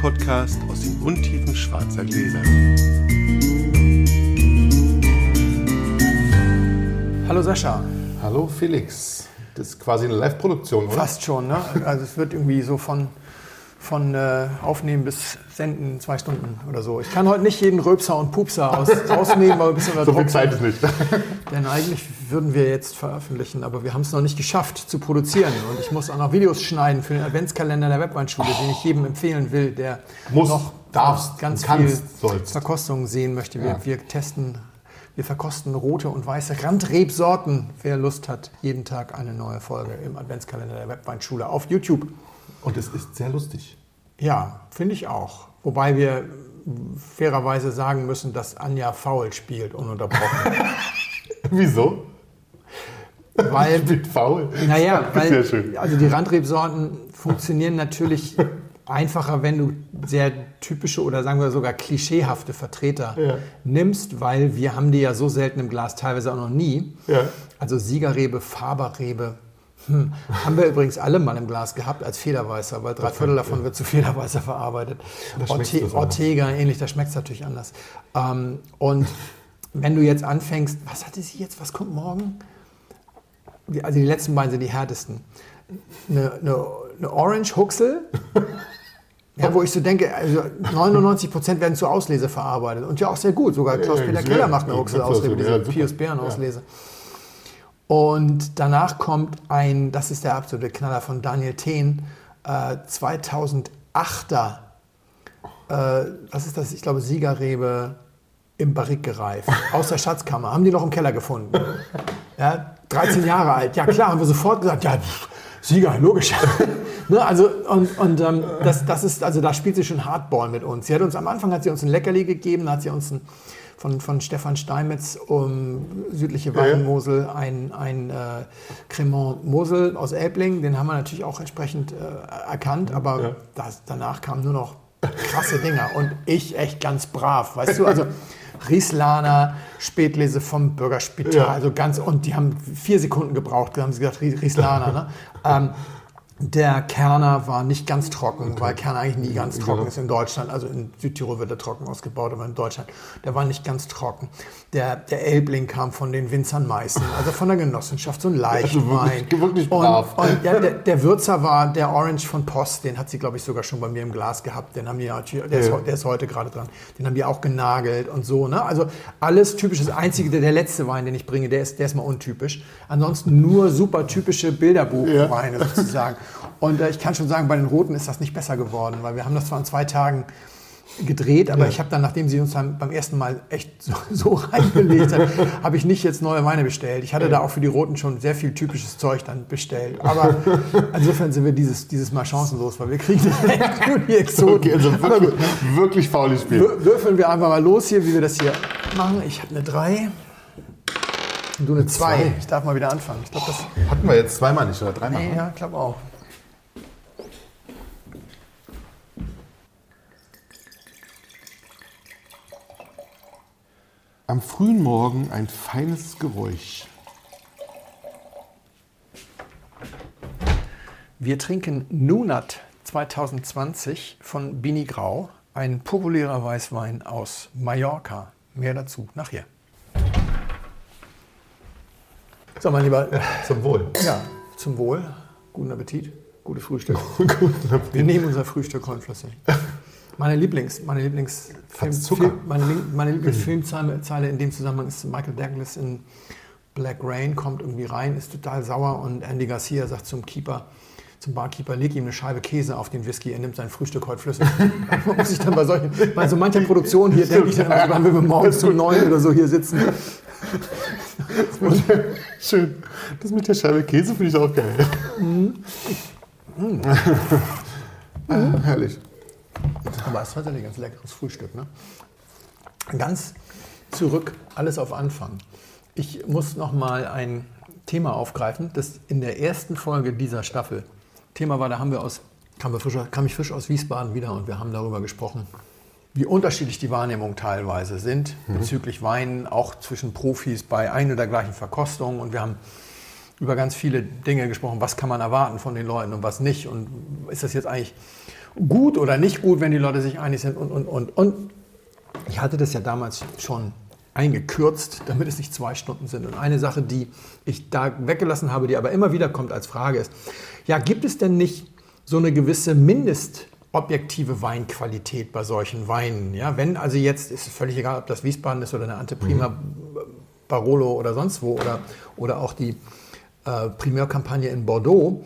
Podcast aus den Untiefen schwarzer Gläser. Hallo Sascha. Hallo Felix. Das ist quasi eine Live-Produktion, oder? Fast schon, ne? Also es wird irgendwie so von, von äh, Aufnehmen bis Senden zwei Stunden oder so. Ich kann heute nicht jeden Röpser und Pupser aus, rausnehmen, weil wir ein bisschen unter So viel Zeit ist nicht. Denn eigentlich würden wir jetzt veröffentlichen, aber wir haben es noch nicht geschafft zu produzieren. Und ich muss auch noch Videos schneiden für den Adventskalender der Webweinschule, den ich jedem empfehlen will, der Muss, noch darfst, ganz kannst, viel sollst. Verkostung sehen möchte. Wir, Ja. wir testen, wir verkosten rote und weiße Randrebsorten. Wer Lust hat, jeden Tag eine neue Folge im Adventskalender der Webweinschule auf YouTube. Und es ist sehr lustig. Ja, finde ich auch. Wobei wir fairerweise sagen müssen, dass Anja faul spielt, ununterbrochen. Wieso? Weil Mit faul. Naja, weil also die Randrebsorten funktionieren natürlich einfacher, wenn du sehr typische oder sagen wir sogar klischeehafte Vertreter Ja. nimmst, weil wir haben die ja so selten im Glas, teilweise auch noch nie. Ja. Also Siegerrebe, Faberrebe. Hm. Haben wir übrigens alle mal im Glas gehabt als Federweißer, weil drei Viertel davon wird zu Federweißer verarbeitet. Orte. Ortega, ähnlich, da schmeckt es natürlich anders. Ähm, und wenn du jetzt anfängst, was hatte sie jetzt, was kommt morgen? Die, also die letzten beiden sind die härtesten. Eine, eine, eine Orange Huxel, ja, wo ich so denke, also 99 Prozent werden zur Auslese verarbeitet und ja auch sehr gut. Sogar Klaus-Peter Keller macht eine Huxel-Auslese, diese super. Pius Bären-Auslese. Und danach kommt ein, das ist der absolute Knaller von Daniel Thehn, äh, 2008er, äh, was ist das? Ich glaube, Siegerrebe im Barrik gereift, aus der Schatzkammer. Haben die noch im Keller gefunden. Ja, 13 Jahre alt. Ja klar, haben wir sofort gesagt, ja, Sieger, logisch. ne, also, und, und ähm, das, das ist, also da spielt sie schon Hardball mit uns. Sie hat uns am Anfang hat sie uns ein Leckerli gegeben, da hat sie uns ein, von, von Stefan Steinmetz um südliche Weinmosel ein, ein äh, Cremant Mosel aus Elbling. Den haben wir natürlich auch entsprechend äh, erkannt, aber Ja. das, danach kamen nur noch krasse Dinger und ich echt ganz brav, weißt du, also Rieslaner, Spätlese vom Bürgerspital, Ja. also ganz, und die haben vier Sekunden gebraucht, haben sie gesagt, Ries- Rieslaner, ne? ähm, der Kerner war nicht ganz trocken, weil Kerner eigentlich nie ganz trocken ist in Deutschland. Also in Südtirol wird er trocken ausgebaut, aber in Deutschland, der war nicht ganz trocken. Der, der Elbling kam von den Winzern Meißen, also von der Genossenschaft, so ein Leichtwein. wirklich- wirklich und, brav. und ja, der, der Würzer war der Orange von Post, den hat sie, glaube ich, sogar schon bei mir im Glas gehabt. Den haben die der, ist, Ja. heu- der ist heute gerade dran. Den haben die auch genagelt und so. Ne? Also alles typisch. Das Einzige, der, der letzte Wein, den ich bringe, der ist, der ist mal untypisch. Ansonsten nur super typische Bilderbuchweine sozusagen. Und äh, ich kann schon sagen, bei den Roten ist das nicht besser geworden, weil wir haben das zwar in zwei Tagen gedreht, aber ich habe dann, nachdem sie uns dann beim ersten Mal echt so, so reingelegt hat, habe ich nicht jetzt neue Weine bestellt. Ich hatte da auch für die Roten schon sehr viel typisches Zeug dann bestellt. Aber insofern sind wir dieses, dieses Mal chancenlos, weil wir kriegen echt nur die Exoten. Okay, also Aber wirklich, gut, wirklich faules Spiel. wür- würfeln wir einfach mal los hier, wie wir das hier machen. Ich habe eine 3 und du eine 2. zwei. Ich darf mal wieder anfangen. Das... Hatten wir jetzt zweimal nicht oder dreimal? Ja, ich glaube auch. Am frühen Morgen ein feines Geräusch. Wir trinken Nunat 2020 von Bini Grau, ein populärer Weißwein aus Mallorca. Mehr dazu nachher. So, mein Lieber, Zum Wohl. ja, zum Wohl. Guten Appetit, gutes Frühstück. Wir nehmen unser Frühstück Kornflüssig. Meine Lieblings, meine Lieblings, Zucker? Film, meine, meine Lieblingsfilmzeile Zeile in dem Zusammenhang ist Michael Douglas in Black Rain kommt irgendwie rein, ist total sauer und Andy Garcia sagt zum Keeper, zum Barkeeper, leg ihm eine Scheibe Käse auf den Whisky, er nimmt sein Frühstück heute flüssig. Man muss ich dann bei solchen, bei so mancher Produktion hier denke ich dann immer, so, wenn wir morgens um neun oder so hier sitzen. Schön. Das mit der Scheibe Käse finde ich auch geil. Ah, herrlich. Aber es ist tatsächlich ein ganz leckeres Frühstück. Ne? Ganz zurück, alles auf Anfang. Ich muss noch mal ein Thema aufgreifen, das in der ersten Folge dieser Staffel Thema war. Da haben wir aus, kam, wir frisch, kam ich frisch aus Wiesbaden wieder und wir haben darüber gesprochen, wie unterschiedlich die Wahrnehmungen teilweise sind bezüglich Weinen, auch zwischen Profis bei ein oder gleichen Verkostungen. Und wir haben über ganz viele Dinge gesprochen. Was kann man erwarten von den Leuten und was nicht? Und ist das jetzt eigentlich gut oder nicht gut, wenn die Leute sich einig sind? Und, und, und, und. Ich hatte das ja damals schon eingekürzt, damit es nicht zwei Stunden sind. Und eine Sache, die ich da weggelassen habe, die aber immer wieder kommt als Frage ist, ja, gibt es denn nicht so eine gewisse Mindestobjektive Weinqualität bei solchen Weinen? Ja, wenn also jetzt, ist es völlig egal, ob das Wiesbaden ist oder eine Anteprima mhm. Barolo oder sonst wo oder, oder auch die äh, Primärkampagne in Bordeaux,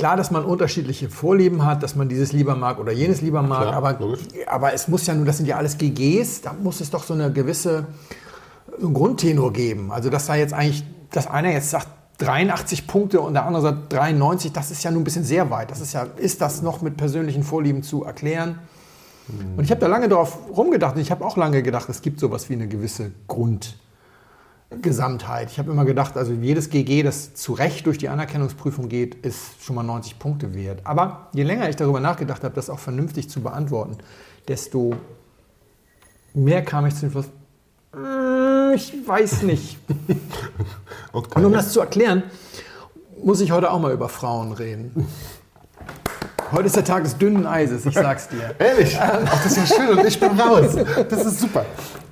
klar, dass man unterschiedliche Vorlieben hat, dass man dieses lieber mag oder jenes lieber mag, klar, aber, aber es muss ja nur, das sind ja alles GGs, da muss es doch so eine gewisse einen Grundtenor geben. Also dass da jetzt eigentlich, dass einer jetzt sagt 83 Punkte und der andere sagt 93, das ist ja nur ein bisschen sehr weit. Das ist ja, ist das noch mit persönlichen Vorlieben zu erklären? Hm. Und ich habe da lange darauf rumgedacht und ich habe auch lange gedacht, es gibt sowas wie eine gewisse Grund. Gesamtheit. Ich habe immer gedacht, also jedes GG, das zu Recht durch die Anerkennungsprüfung geht, ist schon mal 90 Punkte wert. Aber je länger ich darüber nachgedacht habe, das auch vernünftig zu beantworten, desto mehr kam ich zu dem Schluss, mm, ich weiß nicht. okay. Und um das zu erklären, muss ich heute auch mal über Frauen reden. Heute ist der Tag des dünnen Eises, ich sag's dir. Ehrlich? Ach, das ist ja schön und ich bin raus. Das ist super.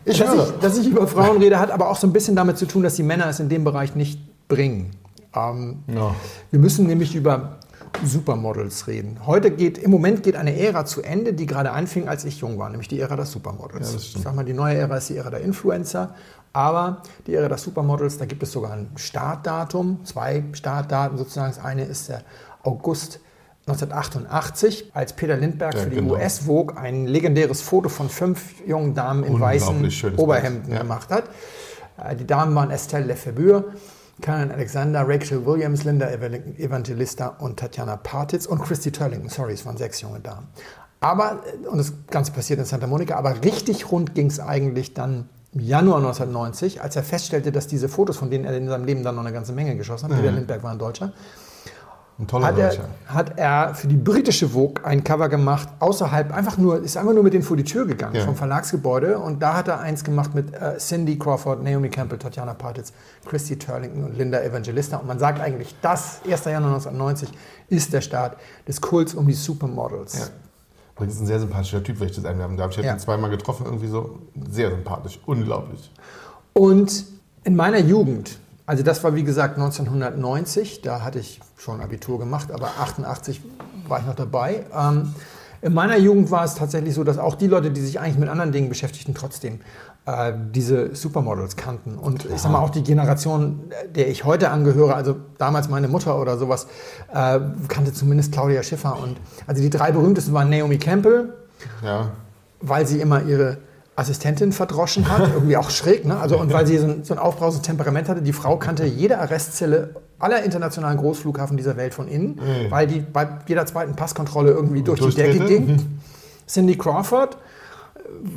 Ich dass, ich, dass ich über Frauen rede, hat aber auch so ein bisschen damit zu tun, dass die Männer es in dem Bereich nicht bringen. Ähm, ja. Wir müssen nämlich über Supermodels reden. Heute geht, im Moment geht eine Ära zu Ende, die gerade anfing, als ich jung war, nämlich die Ära der Supermodels. Ja, ich sag mal, die neue Ära ist die Ära der Influencer, aber die Ära der Supermodels, da gibt es sogar ein Startdatum, zwei Startdaten sozusagen. Das eine ist der August 1988, als Peter Lindbergh ja, für die genau. US Vogue ein legendäres Foto von fünf jungen Damen in weißen Oberhemden ja. gemacht hat. Äh, die Damen waren Estelle Lefebvre, Karen Alexander, Rachel Williams, Linda Evangelista und Tatjana Partitz und Christy Turlington. Sorry, es waren sechs junge Damen. Aber, äh, und das Ganze passiert in Santa Monica, aber richtig rund ging es eigentlich dann im Januar 1990, als er feststellte, dass diese Fotos, von denen er in seinem Leben dann noch eine ganze Menge geschossen hat, mhm. Peter Lindbergh war ein Deutscher, ein toller hat er, hat er für die britische Vogue ein Cover gemacht, außerhalb, einfach nur, ist einfach nur mit denen vor die Tür gegangen ja. vom Verlagsgebäude und da hat er eins gemacht mit äh, Cindy Crawford, Naomi Campbell, Tatjana Partitz, Christy Turlington und Linda Evangelista und man sagt eigentlich, das, 1. Januar 1990, ist der Start des Kults um die Supermodels. Ja. Übrigens ein sehr sympathischer Typ, wenn ich das einwerfen darf. Ich habe ja. ihn zweimal getroffen, irgendwie so sehr sympathisch, unglaublich. Und in meiner Jugend, also das war wie gesagt 1990, da hatte ich schon Abitur gemacht, aber 88 war ich noch dabei. Ähm, in meiner Jugend war es tatsächlich so, dass auch die Leute, die sich eigentlich mit anderen Dingen beschäftigten, trotzdem äh, diese Supermodels kannten. Und ja. ich sag mal, auch die Generation, der ich heute angehöre, also damals meine Mutter oder sowas, äh, kannte zumindest Claudia Schiffer. Und also die drei berühmtesten waren Naomi Campbell, ja. weil sie immer ihre Assistentin verdroschen hat, irgendwie auch schräg, ne? Also und weil sie so ein, so ein aufbrausendes Temperament hatte, die Frau kannte jede Arrestzelle aller internationalen Großflughafen dieser Welt von innen, mhm. weil die bei jeder zweiten Passkontrolle irgendwie durch die Decke ging. Cindy Crawford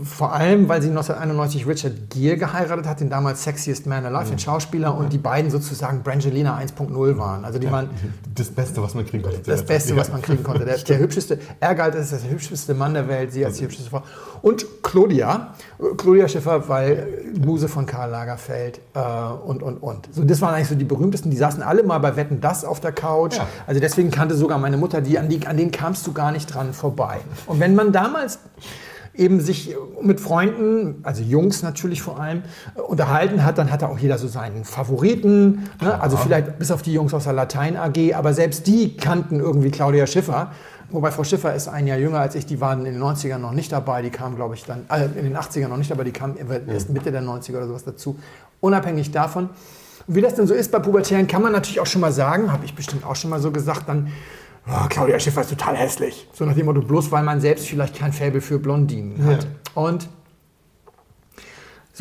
vor allem, weil sie 1991 Richard Gere geheiratet hat, den damals Sexiest Man Alive, den Schauspieler, und die beiden sozusagen Brangelina 1.0 waren. Also die ja, waren das Beste, was man kriegen konnte. Das Beste, was man kriegen konnte. Der, der hübscheste, er galt als der hübscheste Mann der Welt, sie als die hübscheste Frau. Und Claudia, Claudia Schiffer, weil Muse von Karl Lagerfeld äh, und, und, und. So, das waren eigentlich so die berühmtesten. Die saßen alle mal bei Wetten, das auf der Couch. Ja. Also deswegen kannte sogar meine Mutter die, an, die, an denen kamst du gar nicht dran vorbei. Und wenn man damals eben sich mit Freunden, also Jungs natürlich vor allem, unterhalten hat, dann hat auch jeder so seinen Favoriten. Ne? Also vielleicht bis auf die Jungs aus der Latein AG, aber selbst die kannten irgendwie Claudia Schiffer. Wobei Frau Schiffer ist ein Jahr jünger als ich, die waren in den 90ern noch nicht dabei, die kam, glaube ich, dann, äh, in den 80ern noch nicht dabei, die kam erst Mitte der 90er oder sowas dazu. Unabhängig davon. Wie das denn so ist bei Pubertären, kann man natürlich auch schon mal sagen, habe ich bestimmt auch schon mal so gesagt, dann oh, Claudia Schiffer ist total hässlich. So nach dem Motto, bloß weil man selbst vielleicht kein Faible für Blondinen hat. Und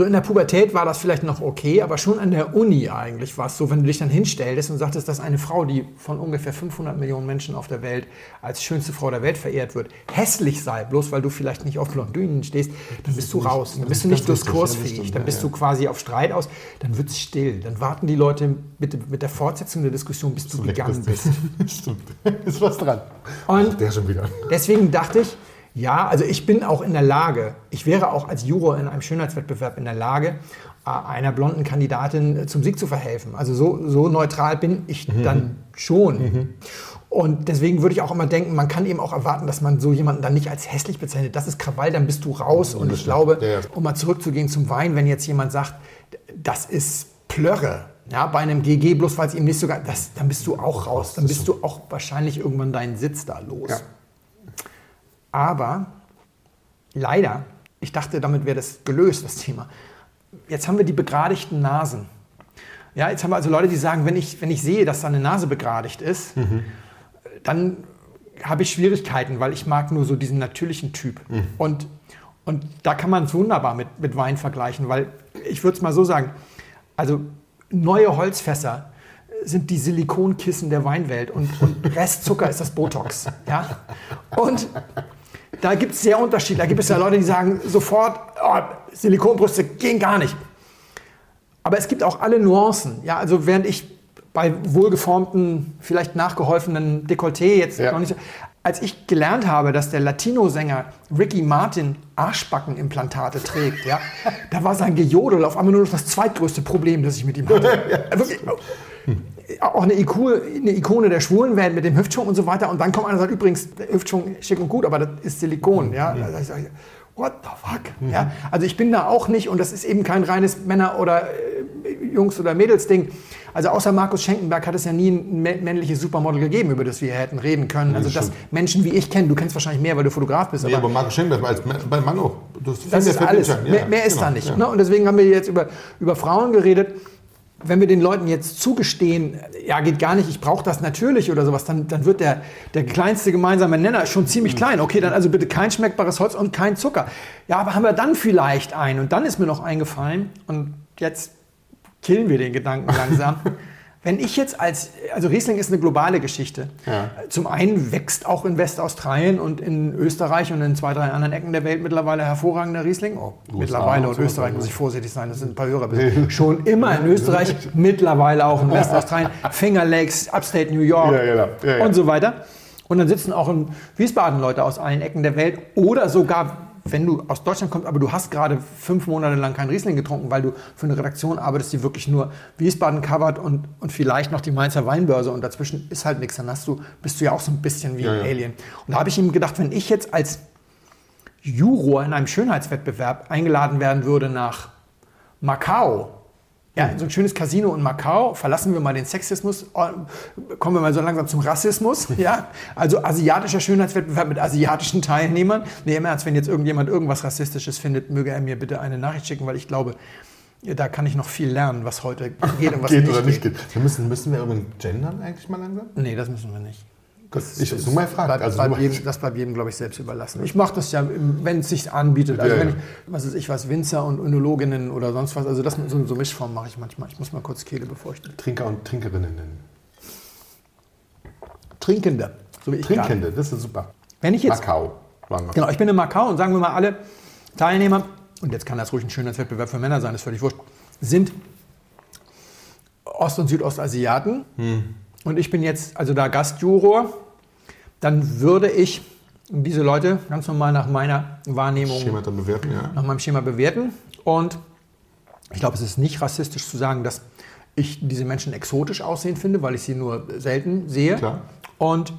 so in der Pubertät war das vielleicht noch okay, aber schon an der Uni eigentlich war es so, wenn du dich dann hinstellst und sagtest, dass eine Frau, die von ungefähr 500 Millionen Menschen auf der Welt als schönste Frau der Welt verehrt wird, hässlich sei, bloß weil du vielleicht nicht auf Blondinen stehst, dann bist du raus, dann bist du nicht diskursfähig, dann bist du quasi auf Streit aus, dann wird es still, dann warten die Leute mit, mit der Fortsetzung der Diskussion, bis du gegangen bist. Stimmt, ist was dran. Und der schon wieder. deswegen dachte ich, Ja, also ich bin auch in der Lage, ich wäre auch als Juror in einem Schönheitswettbewerb in der Lage, äh, einer blonden Kandidatin äh, zum Sieg zu verhelfen. Also so, so neutral bin ich mhm. dann schon. Mhm. Und deswegen würde ich auch immer denken, man kann eben auch erwarten, dass man so jemanden dann nicht als hässlich bezeichnet. Das ist Krawall, dann bist du raus. Und ich glaube, ja, ja. um mal zurückzugehen zum Wein, wenn jetzt jemand sagt, das ist Plörre, ja, bei einem GG, bloß weil es ihm nicht sogar, das, dann bist du auch raus. Dann bist du auch wahrscheinlich irgendwann deinen Sitz da los. Ja. Aber leider, ich dachte, damit wäre das gelöst, das Thema. Jetzt haben wir die begradigten Nasen. Ja, jetzt haben wir also Leute, die sagen, wenn ich, wenn ich sehe, dass da eine Nase begradigt ist, mhm dann habe ich Schwierigkeiten, weil ich mag nur so diesen natürlichen Typ. Mhm. Und, und da kann man es wunderbar mit, mit Wein vergleichen, weil ich würde es mal so sagen, also neue Holzfässer sind die Silikonkissen der Weinwelt und, und Restzucker ist das Botox. Ja? Und da gibt es sehr Unterschiede. Da gibt es ja Leute, die sagen sofort, oh, Silikonbrüste gehen gar nicht. Aber es gibt auch alle Nuancen. Ja, also während ich bei wohlgeformten, vielleicht nachgeholfenen Dekolleté jetzt ja. noch nicht so. Als ich gelernt habe, dass der Latino-Sänger Ricky Martin Arschbackenimplantate trägt, ja, da war sein Gejodel auf einmal nur noch das zweitgrößte Problem, das ich mit ihm hatte. ja. Wirklich, auch eine, Ikone, eine Ikone der Schwulenwelt mit dem Hüftschwung und so weiter. Und dann kommt einer und sagt, übrigens, der Hüftschwung schick und gut, aber das ist Silikon. Ja? Mhm. Also what the fuck? Mhm. Ja? Also ich bin da auch nicht, und das ist eben kein reines Männer- oder äh, Jungs- oder Mädels-Ding. Also außer Markus Schenkenberg hat es ja nie ein männliches Supermodel gegeben, über das wir hätten reden können. Also das Menschen wie ich kennen, du kennst wahrscheinlich mehr, weil du Fotograf bist. Nee, aber, aber Markus Schenkenberg als bei Mano. Das, das ist alles. Ja, mehr, mehr ist genau, da nicht. Ja. Ne? Und deswegen haben wir jetzt über, über Frauen geredet wenn wir den Leuten jetzt zugestehen, ja, geht gar nicht, ich brauche das natürlich oder sowas, dann, dann wird der, der kleinste gemeinsame Nenner schon ziemlich klein. Okay, dann also bitte kein schmeckbares Holz und kein Zucker. Ja, aber haben wir dann vielleicht einen? Und dann ist mir noch eingefallen, und jetzt killen wir den Gedanken langsam. Wenn ich jetzt als, also Riesling ist eine globale Geschichte. Ja. Zum einen wächst auch in Westaustralien und in Österreich und in zwei, drei anderen Ecken der Welt mittlerweile hervorragender Riesling. Oh, mittlerweile und Österreich muss ich vorsichtig sein, das sind ein paar Hörer. Schon immer in Österreich, mittlerweile auch in Westaustralien, Finger Lakes, Upstate New York ja, genau. ja, und so weiter. Und dann sitzen auch in Wiesbaden Leute aus allen Ecken der Welt oder sogar wenn du aus Deutschland kommst, aber du hast gerade fünf Monate lang kein Riesling getrunken, weil du für eine Redaktion arbeitest, die wirklich nur Wiesbaden covert und, und vielleicht noch die Mainzer Weinbörse und dazwischen ist halt nichts, dann hast du, bist du ja auch so ein bisschen wie ja, ein. Alien. Und da habe ich ihm gedacht, wenn ich jetzt als Juror in einem Schönheitswettbewerb eingeladen werden würde nach Macau, ja, so ein schönes Casino in Macau. Verlassen wir mal den Sexismus, äh, kommen wir mal so langsam zum Rassismus. Ja, also asiatischer Schönheitswettbewerb mit asiatischen Teilnehmern. Nee, im Ernst, wenn jetzt irgendjemand irgendwas Rassistisches findet, möge er mir bitte eine Nachricht schicken, weil ich glaube, da kann ich noch viel lernen, was heute geht und was geht nicht oder nicht geht. Wir müssen, müssen wir irgendwann gendern eigentlich mal langsam? Nee, das müssen wir nicht. Das, ich so mal frage. Bleibt, also bleibt jedem, das bleibt jedem, glaube ich, selbst überlassen. Ich mache das ja, wenn es sich anbietet. Also ja, wenn ich, was ist ich was, Winzer und Önologinnen oder sonst was, also das so, so Mischform mache ich manchmal. Ich muss mal kurz Kehle befeuchten. Trinker und Trinkerinnen nennen. Trinkende, so wie ich Trinkende, grad. das ist super. Wenn ich jetzt, Macau. Genau, ich bin in Macau und sagen wir mal alle Teilnehmer, und jetzt kann das ruhig ein Schönheitswettbewerb für Männer sein, ist völlig wurscht, sind Ost- und Südostasiaten. Hm und ich bin jetzt also da Gastjuror, dann würde ich diese Leute ganz normal nach meiner Wahrnehmung Schema dann bewerten, ja. nach meinem Schema bewerten. Und ich glaube, es ist nicht rassistisch zu sagen, dass ich diese Menschen exotisch aussehen finde, weil ich sie nur selten sehe. Klar. Und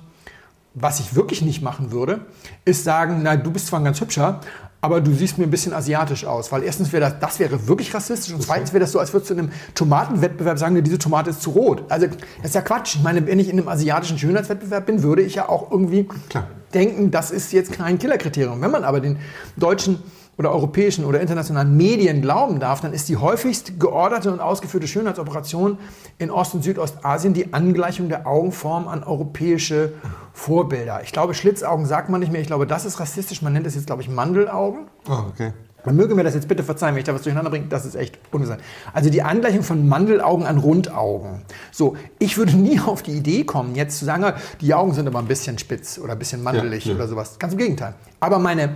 was ich wirklich nicht machen würde, ist sagen, na, du bist zwar ein ganz hübscher, aber du siehst mir ein bisschen asiatisch aus. Weil erstens wäre das, das wäre wirklich rassistisch und zweitens wäre das so, als würdest du in einem Tomatenwettbewerb sagen, diese Tomate ist zu rot. Also das ist ja Quatsch. Ich meine, wenn ich in einem asiatischen Schönheitswettbewerb bin, würde ich ja auch irgendwie Klar. denken, das ist jetzt kein Killerkriterium. Wenn man aber den deutschen oder europäischen oder internationalen Medien glauben darf, dann ist die häufigst georderte und ausgeführte Schönheitsoperation in Ost- und Südostasien die Angleichung der Augenform an europäische Vorbilder. Ich glaube, Schlitzaugen sagt man nicht mehr. Ich glaube, das ist rassistisch. Man nennt es jetzt, glaube ich, Mandelaugen. Oh, okay. Man möge mir das jetzt bitte verzeihen, wenn ich da was durcheinander bringe, das ist echt ungesund. Also die Angleichung von Mandelaugen an Rundaugen. So, ich würde nie auf die Idee kommen, jetzt zu sagen, die Augen sind aber ein bisschen spitz oder ein bisschen mandelig ja, ja. oder sowas. Ganz im Gegenteil. Aber meine,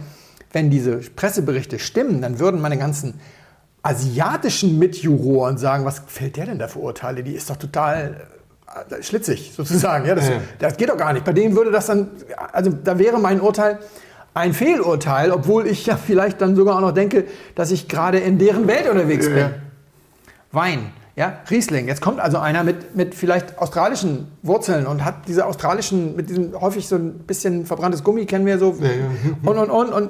wenn diese Presseberichte stimmen, dann würden meine ganzen asiatischen Mitjuroren sagen, was fällt der denn da für Urteile? Die ist doch total äh, schlitzig sozusagen. Ja, das, ja. das geht doch gar nicht. Bei denen würde das dann, also da wäre mein Urteil, ein Fehlurteil, obwohl ich ja vielleicht dann sogar auch noch denke, dass ich gerade in deren Welt unterwegs bin. Ja. Wein, ja, Riesling. Jetzt kommt also einer mit, mit vielleicht australischen Wurzeln und hat diese australischen, mit diesem häufig so ein bisschen verbranntes Gummi, kennen wir so. Ja, ja. Und, und, und, und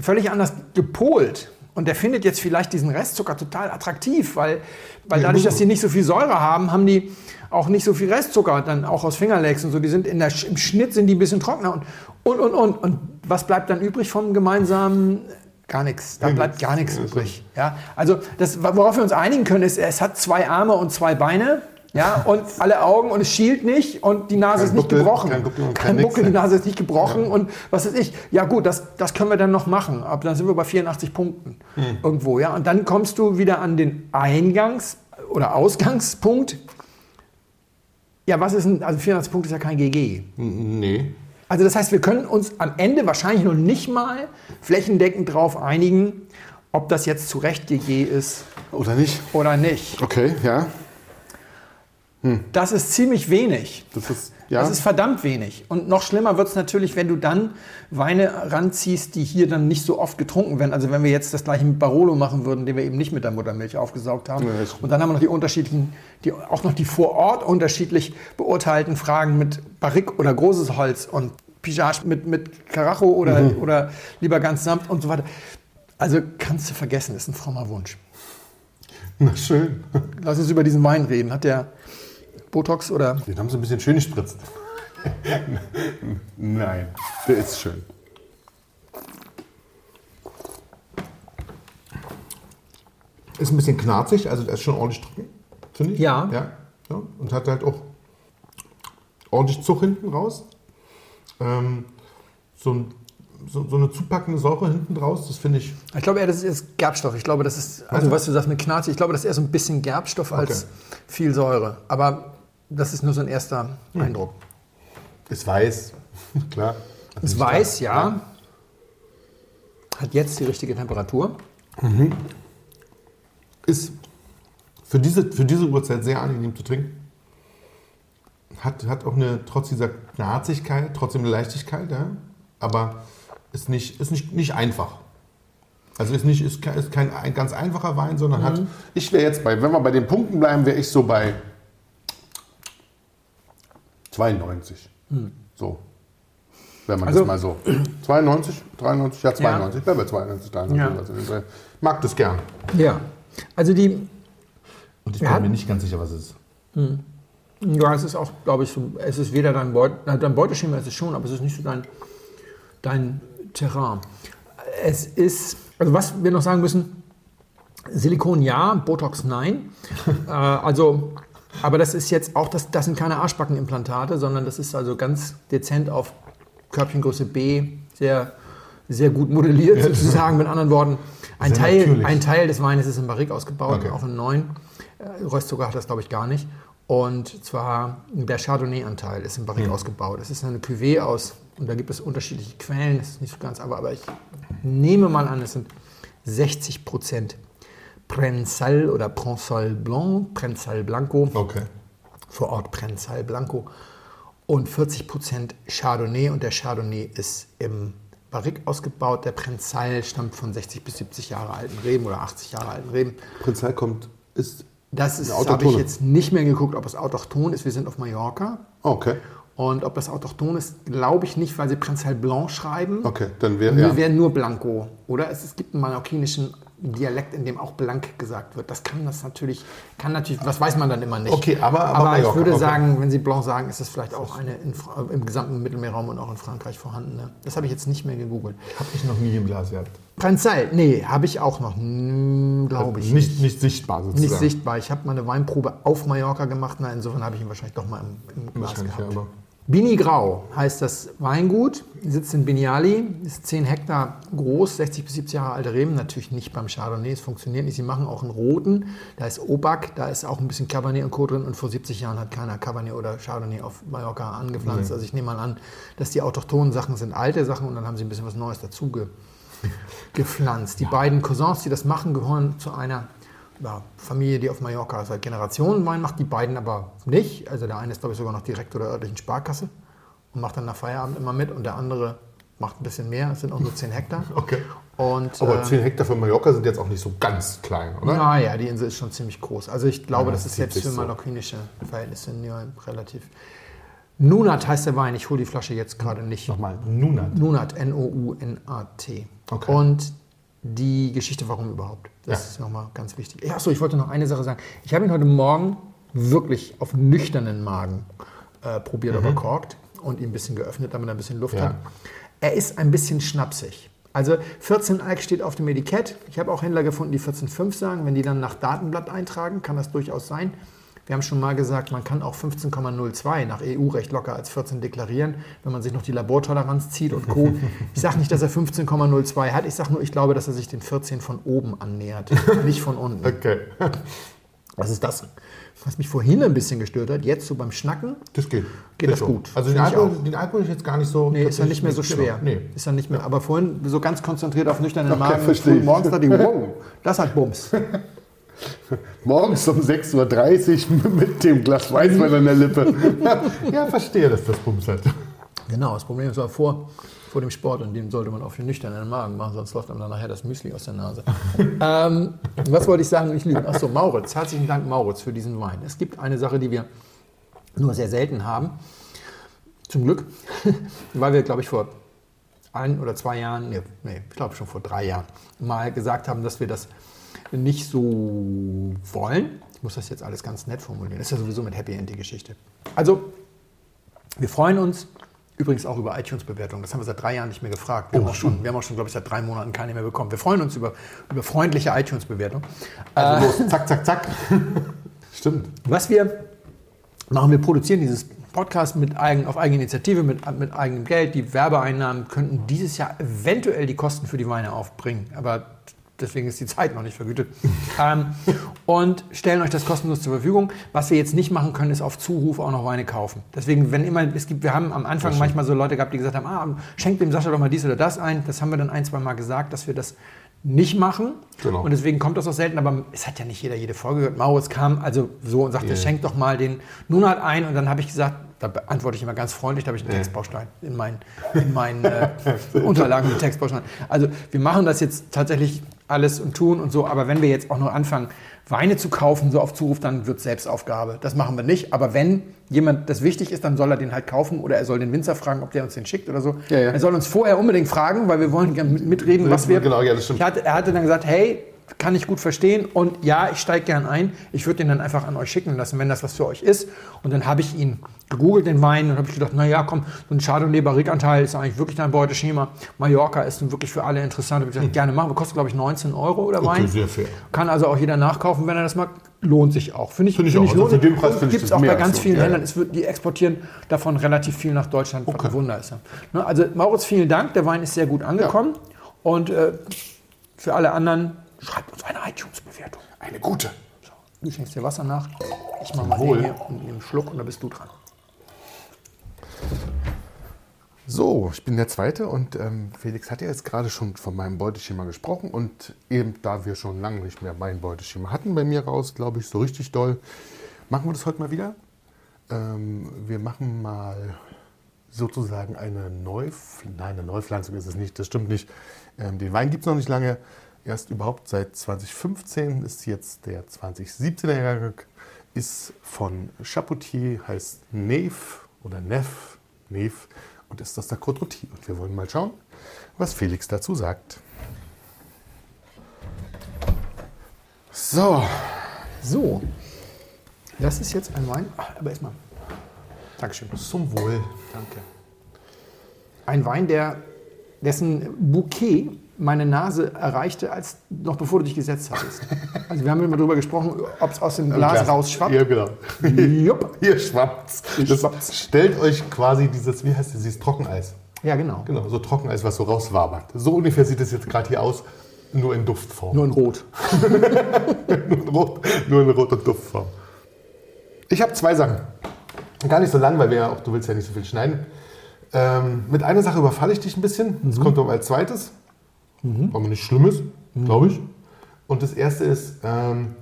völlig anders gepolt. Und der findet jetzt vielleicht diesen Restzucker total attraktiv, weil, weil dadurch, dass die nicht so viel Säure haben, haben die auch nicht so viel Restzucker, dann auch aus Fingerlecks und so. Die sind in der, im Schnitt sind die ein bisschen trockener und, und, und, und. Und was bleibt dann übrig vom gemeinsamen? Gar nichts. Da Ja, bleibt gar nichts Ja, übrig. Ja, also das, worauf wir uns einigen können, ist, es hat zwei Arme und zwei Beine. Ja, und alle Augen und es schielt nicht und die Nase Kein ist nicht Buckel, gebrochen. kein Buckel kein kein. Buckel, die Nase ist nicht gebrochen und was weiß ich. Ja gut, das, das können wir dann noch machen. Aber dann sind wir bei 84 Punkten Hm. irgendwo. Ja, und dann kommst du wieder an den Eingangs- oder Ausgangspunkt. Ja, was ist ein, also 84 Punkte ist ja kein GG. Nee. Also das heißt, wir können uns am Ende wahrscheinlich noch nicht mal flächendeckend darauf einigen, ob das jetzt zu Recht GG ist Oder nicht? oder nicht. Okay, ja. Das ist ziemlich wenig. Das ist, ja. Das ist verdammt wenig. Und noch schlimmer wird es natürlich, wenn du dann Weine ranziehst, die hier dann nicht so oft getrunken werden. Also wenn wir jetzt das gleiche mit Barolo machen würden, den wir eben nicht mit der Muttermilch aufgesaugt haben. Ja, Und dann haben wir noch die unterschiedlichen, die, auch noch die vor Ort unterschiedlich beurteilten Fragen mit Barrique oder großes Holz und Pigeage mit, mit Carajo oder, Mhm. oder lieber ganz samt und so weiter. Also kannst du vergessen, ist ein frommer Wunsch. Na schön. Lass uns über diesen Wein reden. Hat der Botox oder Den haben sie ein bisschen schön gespritzt. Nein, der ist schön. Ist ein bisschen knarzig, also der ist schon ordentlich trocken, finde ich. Ja. ja. ja. Und hat halt auch ordentlich Zug hinten raus. Ähm, so, ein, so, so eine zupackende Säure hinten draus, das finde ich. Ich glaube eher, das ist Gerbstoff. Ich glaube, das ist, also Also- was du sagst mit Knarze, ich glaube, das ist eher so ein bisschen Gerbstoff als Okay. viel Säure. Aber das ist nur so ein erster Eindruck. Ist weiß, klar. Es weiß, ja. Hat jetzt die richtige Temperatur. Ist für diese, für diese Uhrzeit sehr angenehm zu trinken. Hat, hat auch eine, trotz dieser Knarzigkeit, trotzdem eine Leichtigkeit, ja. Aber ist nicht, ist nicht, nicht einfach. Also ist nicht, ist kein, ist kein ein ganz einfacher Wein, sondern hat. Ich wäre jetzt bei, wenn wir bei den Punkten bleiben, wäre ich so bei 92. So. Wenn man Also- das mal so. 92, 93, ja 92, wäre bei 92, 93. Ja. Also ich mag das gern. Ja. Also die, Und ich Ja. bin mir nicht ganz sicher, was es ist. ja, es ist auch, glaube ich, so, es ist weder dein, Beut, dein Beuteschema, ist es schon, aber es ist nicht so dein, dein Terrain. Es ist, also was wir noch sagen müssen, Silikon ja, Botox nein. äh, also, aber das ist jetzt auch, das, das sind keine Arschbackenimplantate, sondern das ist also ganz dezent auf Körbchengröße B, sehr, sehr gut modelliert sozusagen, mit anderen Worten. Ein Sehr Teil, natürlich. ein Teil des Weines ist in Barrique ausgebaut, Okay. auch in neun. Äh, Röstzucker hat das, glaube ich, gar nicht. Und zwar der Chardonnay-Anteil ist in Barrique Hm. ausgebaut. Es ist eine Cuvée aus, und da gibt es unterschiedliche Quellen, das ist nicht so ganz, aber, aber ich nehme mal an, es sind 60 Prozent Prensal oder Prensal Blanc, Prensal Blanco, Okay. vor Ort Prensal Blanco und 40 Prozent Chardonnay und der Chardonnay ist im Barrique ausgebaut. Der Prensal stammt von 60 bis 70 Jahre alten Reben oder 80 Jahre alten Reben. Prinzal kommt, ist. Das ist, habe ich jetzt nicht mehr geguckt, ob es autochthon ist. Wir sind auf Mallorca. Okay. Und ob das autochthon ist, glaube ich nicht, weil sie Prensal Blanc schreiben. Okay, dann wäre Wir ja. wären nur Blanco. Oder es, es gibt einen mallorquinischen Dialekt, in dem auch blank gesagt wird. Das kann das natürlich, kann natürlich, was weiß man dann immer nicht. Okay, aber- aber aber ich Mallorca, würde okay. sagen, wenn Sie Blanc sagen, ist das vielleicht auch eine in, im gesamten Mittelmeerraum und auch in Frankreich vorhandene. Das habe ich jetzt nicht mehr gegoogelt. Habe ich noch nie im Glas gehabt. Prenzal, nee, habe ich auch noch, glaube ich. Nicht, nicht sichtbar sozusagen. Nicht sichtbar. Ich habe mal eine Weinprobe auf Mallorca gemacht. Na, insofern habe ich ihn wahrscheinlich doch mal im, im Glas ja, gehabt. aber. Bini Grau heißt das Weingut, sitzt in Biniali, ist 10 Hektar groß, 60 bis 70 Jahre alte Reben, natürlich nicht beim Chardonnay, es funktioniert nicht. Sie machen auch einen roten, da ist Obac, da ist auch ein bisschen Cabernet und Co. drin und vor 70 Jahren hat keiner Cabernet oder Chardonnay auf Mallorca angepflanzt. Also ich nehme mal an, dass die autochthonen Sachen sind alte Sachen und dann haben sie ein bisschen was Neues dazu ge gepflanzt. Die beiden Cousins, die das machen, gehören zu einer ja, Familie, die auf Mallorca seit Generationen Wein macht, die beiden aber nicht. Also der eine ist, glaube ich, sogar noch Direktor der örtlichen Sparkasse und macht dann nach Feierabend immer mit und der andere macht ein bisschen mehr, es sind auch nur 10 Hektar. Okay. Und, Aber äh, 10 Hektar für Mallorca sind jetzt auch nicht so ganz klein, oder? naja, die Insel ist schon ziemlich groß. Also ich glaube, Ja, das ist sieht selbst für so. mallorquinische Verhältnisse relativ. Nunat heißt der Wein, ich hole die Flasche jetzt gerade nicht. Nochmal, Nunat. Nunat, N-O-U-N-A-T. Okay. Und die Geschichte, warum überhaupt. Das Ja. ist nochmal ganz wichtig. Achso, ich wollte noch eine Sache sagen. Ich habe ihn heute Morgen wirklich auf nüchternen Magen äh, probiert, aber korkt und ihn ein bisschen geöffnet, damit er ein bisschen Luft Mhm. Ja. hat. Er ist ein bisschen schnapsig. Also 14 Alk steht auf dem Etikett. Ich habe auch Händler gefunden, die 14,5 sagen. Wenn die dann nach Datenblatt eintragen, kann das durchaus sein. Wir haben schon mal gesagt, man kann auch 15,02 nach EU-Recht locker als 14 deklarieren, wenn man sich noch die Labortoleranz zieht und Co. Ich sage nicht, dass er 15,02 hat. Ich sage nur, ich glaube, dass er sich den 14 von oben annähert, nicht von unten. Okay. Das ist das, was mich vorhin ein bisschen gestört hat. Jetzt so beim Schnacken Das geht. Geht das so. gut. Also den Alkohol, den Alkohol ist jetzt gar nicht so. Nee, ist ja nicht mehr so Genau. schwer. Nee. Ist ja nicht mehr. Aber vorhin so ganz konzentriert auf nüchternen Okay, Magen, verstehe morgens dachte ich, wow, das hat Bums. Morgens um 6.30 Uhr mit dem Glas Weißwein an der Lippe. Ja, verstehe, dass das Bums hat. Genau, das Problem ist aber vor, vor dem Sport und den sollte man auf den nüchternen Magen machen, sonst läuft einem dann nachher das Müsli aus der Nase. ähm, was wollte ich sagen? Ich lüge. Achso, Mauritz. Herzlichen Dank, Mauritz, für diesen Wein. Es gibt eine Sache, die wir nur sehr selten haben. Zum Glück, weil wir, glaube ich, vor ein oder zwei Jahren, nee, nee ich glaube schon vor drei Jahren, mal gesagt haben, dass wir das nicht so wollen. Ich muss das jetzt alles ganz nett formulieren. Das ist ja sowieso mit Happy End die Geschichte. Also, wir freuen uns übrigens auch über iTunes-Bewertungen. Das haben wir seit drei Jahren nicht mehr gefragt. Wir, haben, auch schon, wir haben auch schon, glaube ich, seit drei Monaten keine mehr bekommen. Wir freuen uns über, über freundliche iTunes-Bewertungen. Also los, zack, zack, zack. Stimmt. Was wir machen, wir produzieren dieses Podcast mit eigen, auf Eigeninitiative, mit, mit eigenem Geld. Die Werbeeinnahmen könnten dieses Jahr eventuell die Kosten für die Weine aufbringen. Aber deswegen ist die Zeit noch nicht vergütet. ähm, und stellen euch das kostenlos zur Verfügung. Was wir jetzt nicht machen können, ist auf Zuruf auch noch Weine kaufen. Deswegen, wenn immer, es gibt, wir haben am Anfang manchmal so Leute gehabt, die gesagt haben, ah, schenkt dem Sascha doch mal dies oder das ein. Das haben wir dann ein, zwei Mal gesagt, dass wir das nicht machen. Genau. Und deswegen kommt das auch selten, aber es hat ja nicht jeder jede Folge gehört. Maurits kam also so und sagte, Ja. schenkt doch mal den Nunat ein. Und dann habe ich gesagt, da beantworte ich immer ganz freundlich, da habe ich einen Textbaustein in meinen, in meinen äh, Unterlagen mit Textbaustein. Also wir machen das jetzt tatsächlich alles und tun und so, aber wenn wir jetzt auch noch anfangen, Weine zu kaufen, so auf Zuruf, dann wird es Selbstaufgabe. Das machen wir nicht. Aber wenn jemand das wichtig ist, dann soll er den halt kaufen oder er soll den Winzer fragen, ob der uns den schickt oder so. Ja, ja. Er soll uns vorher unbedingt fragen, weil wir wollen gerne mit- mitreden, was wir. Genau, ja, das stimmt. Hatte, er hatte dann gesagt, hey, kann ich gut verstehen und ja, ich steige gern ein. Ich würde den dann einfach an euch schicken lassen, wenn das was für euch ist. Und dann habe ich ihn gegoogelt, den Wein, und habe ich gedacht, naja, komm, so ein Chardonnay Barrique-Anteil ist eigentlich wirklich dein Beuteschema. Mallorca ist nun wirklich für alle interessant. Habe ich gesagt, gerne machen. Kostet, glaube ich, 19 Euro oder Wein. Hm. sehr fair. Kann also auch jeder nachkaufen, wenn er das mag. Lohnt sich auch. Finde ich, Finde ich finde auch. ich Also für den Preis finde ich Gibt es auch bei ganz vielen Ja, ja. Ländern. Es wird, die exportieren davon relativ viel nach Deutschland, ein Wunder ist. ja. Ne, Also Maurits, vielen Dank. Der Wein ist sehr gut angekommen. Und äh, für alle anderen, schreibt uns eine iTunes-Bewertung. Eine gute. So, du schenkst dir Wasser nach. Ich mache mal Wohl. den hier und nehme einen Schluck und dann bist du dran. So, ich bin der Zweite und ähm, Felix hat ja jetzt gerade schon von meinem Beuteschema gesprochen und eben da wir schon lange nicht mehr mein Beuteschema hatten bei mir raus, glaube ich, so richtig doll, machen wir das heute mal wieder. Ähm, wir machen mal sozusagen eine Neupflanzung, nein, eine Neupflanzung ist es nicht, das stimmt nicht. Ähm, den Wein gibt es noch nicht lange, erst überhaupt seit 2015 ist jetzt der 2017er Jahrgang, ist von Chapoutier, heißt Neve oder Nef, Neve und ist aus der Côte Rôtie. Und wir wollen mal schauen, was Felix dazu sagt. So, So, das ist jetzt ein Wein. Ach, aber erstmal. Dankeschön. zum Wohl. Danke. Ein Wein, der, dessen Bouquet meine Nase erreichte, als noch bevor du dich gesetzt hattest. Also wir haben immer darüber gesprochen, ob es aus dem Glas rausschwappt. Ja, genau. Jupp. Hier schwappt's. Das stellt euch quasi dieses, wie heißt das, dieses Trockeneis. Ja, genau. Genau, so Trockeneis, was so rauswabert. So ungefähr sieht es jetzt gerade hier aus, nur in Duftform. Nur in Rot. nur, in Rot, nur in roter Duftform. Ich habe zwei Sachen. Gar nicht so lang, weil wir ja auch, du willst ja nicht so viel schneiden. Ähm, mit einer Sache überfalle ich dich ein bisschen. Das kommt aber als zweites. Aber nicht Schlimmes, glaube ich. Und das erste ist, ähm,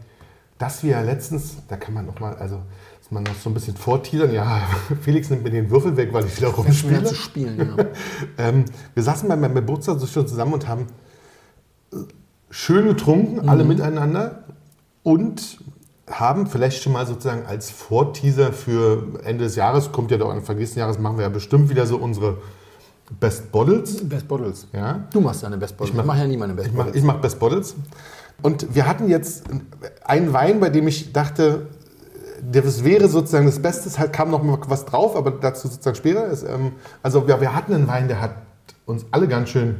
dass wir letztens, da kann man noch mal, also dass man noch so ein bisschen vorteasern, ja, Felix nimmt mir den Würfel weg, weil ich wieder rumspiele. zu spielen, ja. Ähm, wir saßen bei meinem Geburtstag so schon zusammen und haben äh, schön getrunken, alle miteinander und haben vielleicht schon mal sozusagen als Vorteaser für Ende des Jahres, kommt ja doch Anfang nächsten Jahres, machen wir ja bestimmt wieder so unsere Best Bottles. Best Bottles. Ja. Du machst deine Best Bottles. Ich mache ja nie meine Best Ich mache Bottles. ich mach Best Bottles. Und wir hatten jetzt einen Wein, bei dem ich dachte, das wäre sozusagen das Beste, es halt kam noch mal was drauf, aber dazu sozusagen später. Ähm, also wir, wir hatten einen Wein, der hat uns alle ganz schön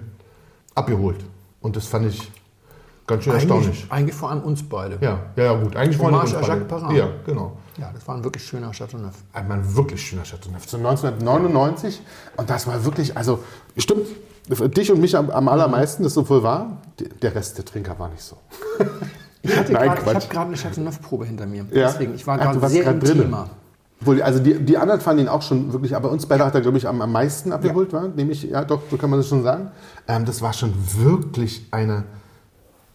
abgeholt. Und das fand ich ganz schön erstaunlich. Eigentlich, eigentlich vor allem uns beide. Ja, ja, ja, gut. Eigentlich wir Hommage uns beide-. Ja, genau. Ja, das war ein wirklich schöner Chateauneuf. Ein wirklich schöner Chateauneuf. Zu 1999 und das war wirklich, also stimmt, für dich und mich am, am allermeisten, das so wohl war. Der Rest der Trinker war nicht so. Ich, hatte Nein, grad- ich habe gerade eine Chateauneuf-Probe hinter mir. Ja. Deswegen, ich war gerade sehr grad im drinnen. Thema. Also die, die anderen fanden ihn auch schon wirklich, aber uns beide hat er, glaube ich, am, am meisten abgeholt, war, nämlich, ja doch, so kann man das schon sagen. Ähm, das war schon wirklich eine,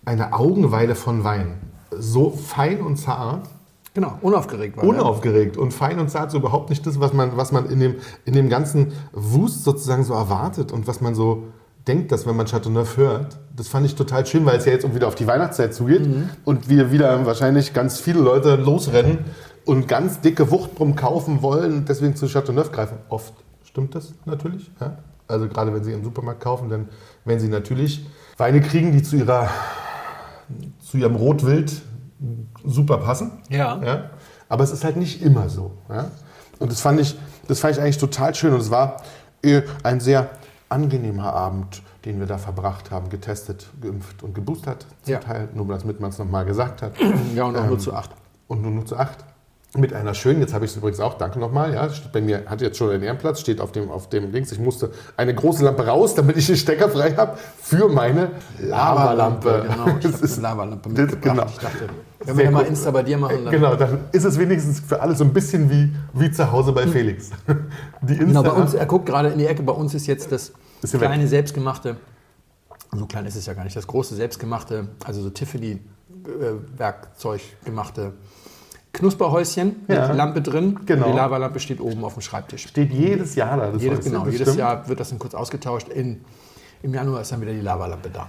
eine Augenweide von Wein. So fein und zart. Genau, unaufgeregt war unaufgeregt und fein und zart, so überhaupt nicht das, was man, was man in, dem, in dem ganzen Wust sozusagen so erwartet und was man so denkt, dass wenn man Chateauneuf hört. Das fand ich total schön, weil es ja jetzt um wieder auf die Weihnachtszeit zugeht und wir wieder wahrscheinlich ganz viele Leute losrennen und ganz dicke Wuchtbrumm kaufen wollen und deswegen zu Chateauneuf greifen. Oft stimmt das natürlich. Ja? Also gerade wenn sie im Supermarkt kaufen, dann werden sie natürlich Weine kriegen, die zu ihrer zu ihrem Rotwild super passen. Ja. Ja? Aber es ist halt nicht immer so. Ja? Und das fand, ich, das fand ich eigentlich total schön. Und es war äh, ein sehr angenehmer Abend, den wir da verbracht haben, getestet, geimpft und geboostert. Zum Ja. Teil, nur damit man es nochmal gesagt hat. Ja, und auch Ähm, nur zu acht. Und nur, nur zu acht. Mit einer schönen, jetzt habe ich es übrigens auch, danke nochmal, ja, steht bei mir hat jetzt schon einen Ehrenplatz, steht auf dem, auf dem Links. Ich musste eine große Lampe raus, damit ich den Stecker frei habe für meine Lavalampe. Genau, Das ist- eine Lavalampe mitgebracht. genau. Ich dachte, wenn wir mal. Insta bei dir machen, dann Genau, dann ist es wenigstens für alle so ein bisschen wie, wie zu Hause bei Felix. Die Insta Genau, bei uns, er guckt gerade in die Ecke, bei uns ist jetzt das Ist hier weg. kleine selbstgemachte, so klein ist es ja gar nicht, das große selbstgemachte, also so Tiffany-Werkzeug gemachte Knusperhäuschen Ja. mit Lampe drin. Genau. Die Lavalampe steht oben auf dem Schreibtisch. steht jedes Jahr da. Das Jedes, du, genau, das jedes stimmt. Jahr wird das dann kurz ausgetauscht. In, Im Januar ist dann wieder die Lavalampe da.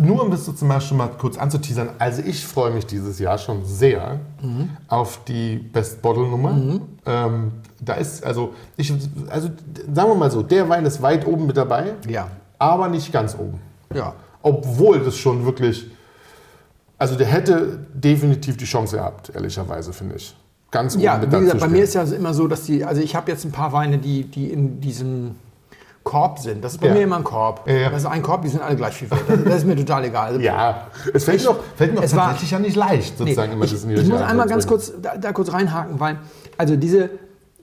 Nur um das so zum Beispiel mal kurz anzuteasern. Also ich freue mich dieses Jahr schon sehr auf die Best Bottle Nummer. Ähm, da ist, also, ich, also sagen wir mal so, der Wein ist weit oben mit dabei, Ja. aber nicht ganz oben. Ja. Obwohl das schon wirklich, also der hätte definitiv die Chance gehabt, ehrlicherweise, finde ich. Ganz oben Ja, mit wie gesagt, bei mir ist ja immer so, dass die, also ich habe jetzt ein paar Weine, die, die in diesem Korb sind. Das ist bei Ja. mir immer ein Korb. Ja, ja. Das ist ein Korb, die sind alle gleich viel wert. Das, das ist mir total egal. Also, Ja, es fällt mir auch, fällt mir auch es war- tatsächlich ja nicht leicht, Nee, sozusagen immer ich, das ich muss einmal ganz kurz da, da kurz reinhaken, weil also diese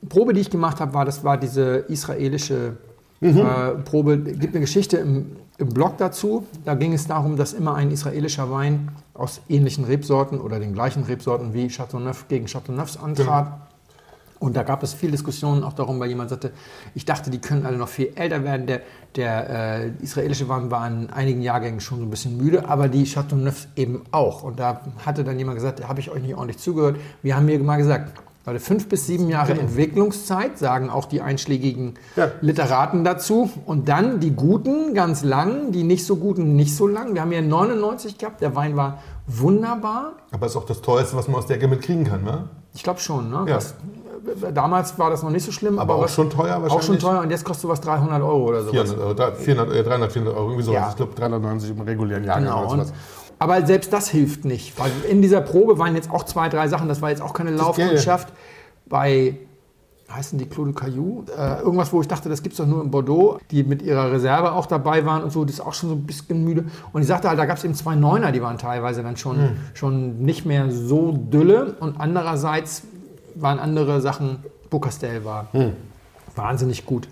Probe, die ich gemacht habe, war das war diese israelische Mhm. äh, Probe. Es gibt eine Geschichte im, im Blog dazu. Da ging es darum, dass immer ein israelischer Wein aus ähnlichen Rebsorten oder den gleichen Rebsorten wie Chateauneuf gegen Chateauneufs antrat. Und da gab es viel Diskussionen auch darum, weil jemand sagte, ich dachte, die können alle noch viel älter werden. Der, der äh, israelische Wein war in einigen Jahrgängen schon so ein bisschen müde, aber die Chateauneufs eben auch. Und da hatte dann jemand gesagt, habe ich euch nicht ordentlich zugehört. Wir haben mir mal gesagt, Leute, fünf bis sieben Jahre Entwicklungszeit, sagen auch die einschlägigen Ja. Literaten dazu. Und dann die guten ganz lang, die nicht so guten nicht so lang. Wir haben ja 99 gehabt, der Wein war wunderbar. Aber ist auch das Teuerste, was man aus der Ecke mitkriegen kann, ne? Ich glaube schon, ne? Ja. Das, damals war das noch nicht so schlimm. Aber auch was- schon teuer Auch schon wahrscheinlich? teuer und jetzt kostet sowas 300 Euro oder sowas. 400 Euro, da- 400, äh, 300, 400 Euro, irgendwie sowas. Ja. Ich glaube 390 im regulären Jahr. Genau. Und, aber selbst das hilft nicht. Weil in dieser Probe waren jetzt auch zwei, drei Sachen. Das war jetzt auch keine Laufkundschaft. Bei, heißen die Claude Caillou? Äh, irgendwas, wo ich dachte, das gibt es doch nur in Bordeaux, die mit ihrer Reserve auch dabei waren und so. Das ist auch schon so ein bisschen müde. Und ich sagte halt, da gab es eben zwei Neuner, die waren teilweise dann schon, Hm. schon nicht mehr so dülle. Und andererseits waren andere Sachen, Bocastel war Hm. wahnsinnig gut.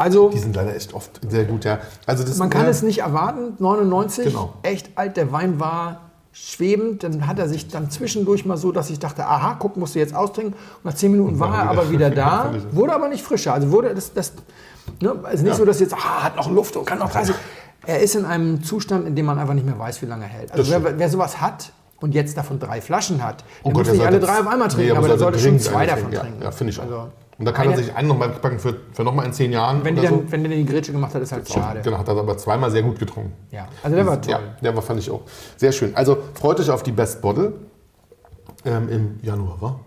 Also, Die sind leider echt oft sehr gut, ja. Also das, man kann ja, es nicht erwarten, 99, Genau. echt alt, der Wein war schwebend, dann hat er sich dann zwischendurch mal so, dass ich dachte, aha, guck, musst du jetzt austrinken. Und nach 10 Minuten war war er wieder- aber wieder da, wurde aber nicht frischer. Also wurde das, das ne, ist nicht Ja. so, dass jetzt, ah, hat noch Luft und kann noch 30. Er ist in einem Zustand, in dem man einfach nicht mehr weiß, wie lange er hält. Also wer, wer sowas hat und jetzt davon drei Flaschen hat, Oh der Gott, muss nicht alle drei auf einmal Nee, trinken, aber aber der sollte schon zwei davon trinken, ja. Ja, finde ich auch. Also, Und da kann eine- er sich einen nochmal packen für, für nochmal in zehn Jahren. wenn, die dann, so. wenn der die Grätsche gemacht hat, ist halt schade. Genau, hat er aber zweimal sehr gut getrunken. Ja, also der war toll. Ja, der war, fand ich auch sehr schön. Also freut euch auf die Best Bottle ähm, im Januar, wa?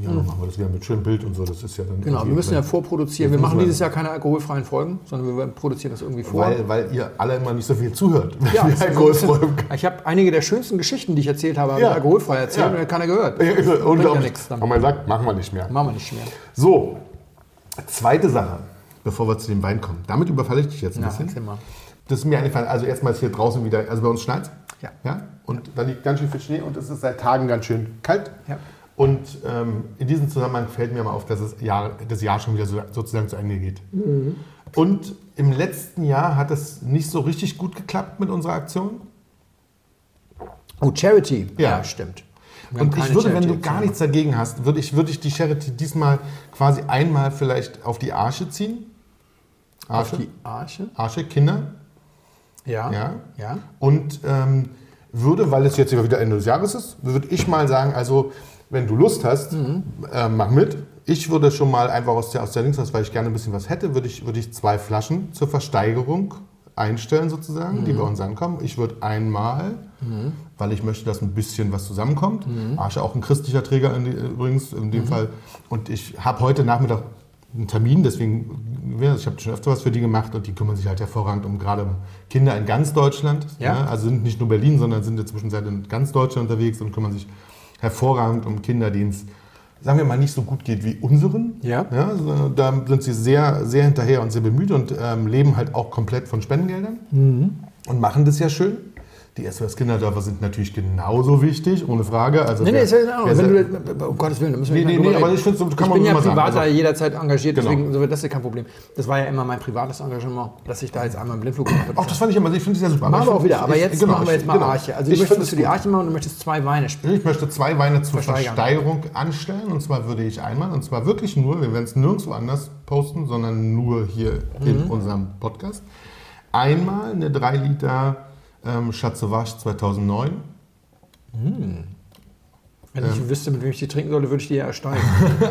Im Januar machen wir das wieder mit schönem Bild und so. Das ist ja dann Genau, wir müssen ja vorproduzieren. Wir machen dieses Jahr keine alkoholfreien Folgen, sondern wir produzieren das irgendwie vor. weil, weil ihr alle immer nicht so viel zuhört. ja, Wie das ist so ein alkoholfrei. bisschen- ich habe einige der schönsten Geschichten, die ich erzählt habe, Ja. alkoholfrei erzählt Ja. und hat keiner gehört. Ja, ist ja nichts dann. Haben wir gesagt, machen wir nicht mehr. Machen wir nicht mehr. So, zweite Sache, bevor wir zu dem Wein kommen. Damit überfalle ich dich jetzt ein Ja, bisschen. mal. Das ist mir eingefallen. Also erstmal ist hier draußen wieder, also bei uns schneit Ja. ja. Und da liegt ganz schön viel Schnee und es ist seit Tagen ganz schön kalt. Ja. Und ähm, in diesem Zusammenhang fällt mir mal auf, dass das Jahr, das Jahr schon wieder so, sozusagen zu Ende geht. Mhm. Und im letzten Jahr hat es nicht so richtig gut geklappt mit unserer Aktion. Oh, Charity. Ja. stimmt. Wir haben Und ich würde, wenn du gar nichts dagegen hast, würde ich, würde ich die Charity diesmal quasi einmal vielleicht auf die Arche ziehen. Auf Arche, die Arche? Arche Kinder. Ja. Ja. Ja. Und ähm, würde, weil es jetzt wieder Ende des Jahres ist, würde ich mal sagen, also wenn du Lust hast, Mhm. äh, mach mit. Ich würde schon mal einfach aus der, aus der Links, weil ich gerne ein bisschen was hätte, würde ich, würde ich zwei Flaschen zur Versteigerung einstellen sozusagen, Mhm. die bei uns ankommen. Ich würde einmal, weil ich möchte, dass ein bisschen was zusammenkommt. Mhm. Arche auch ein christlicher Träger in die, übrigens in dem Fall. Und ich habe heute Nachmittag einen Termin, deswegen, ich habe schon öfter was für die gemacht und die kümmern sich halt hervorragend um gerade Kinder in ganz Deutschland. Ja. ne? Also sind nicht nur Berlin, sondern sind in der Zwischenzeit in ganz Deutschland unterwegs und kümmern sich hervorragend um Kinder, denen es, sagen wir mal, nicht so gut geht wie unseren. Ja. so, da sind sie sehr, sehr hinterher und sehr bemüht und ähm, leben halt auch komplett von Spendengeldern Mhm. und machen das ja schön. Die SOS Kinderdörfer sind natürlich genauso wichtig, ohne Frage. Also Nee, nee, wer- ist ja in Wenn du, um Gottes Willen, da müssen wir Nee, nicht nee, mehr nee, aber ich find's- kann ich man bin ja immer sagen, privater also- jederzeit engagiert, Genau. deswegen so, das ist kein Problem. Das war ja immer mein privates Engagement, dass ich da jetzt einmal einen Blindflug gemacht habe. Auch das fand ich immer, ich finde es ja super. machen wir auch wieder, aber ich- jetzt genau, machen wir jetzt mal genau. Arche. Also du Ich möchtest was es für die. Arche machen und du möchtest zwei Weine spielen. Ich möchte zwei Weine zur Versteigern. Versteigerung anstellen. Und zwar würde ich einmal, und zwar wirklich nur, wir werden es nirgendwo anders posten, sondern nur hier in Mhm. unserem Podcast. Einmal eine 3 Liter ähm, Schatzowasch 2009. Wenn Ähm. ich wüsste, mit wem ich die trinken sollte, würde ich die ja ersteigen.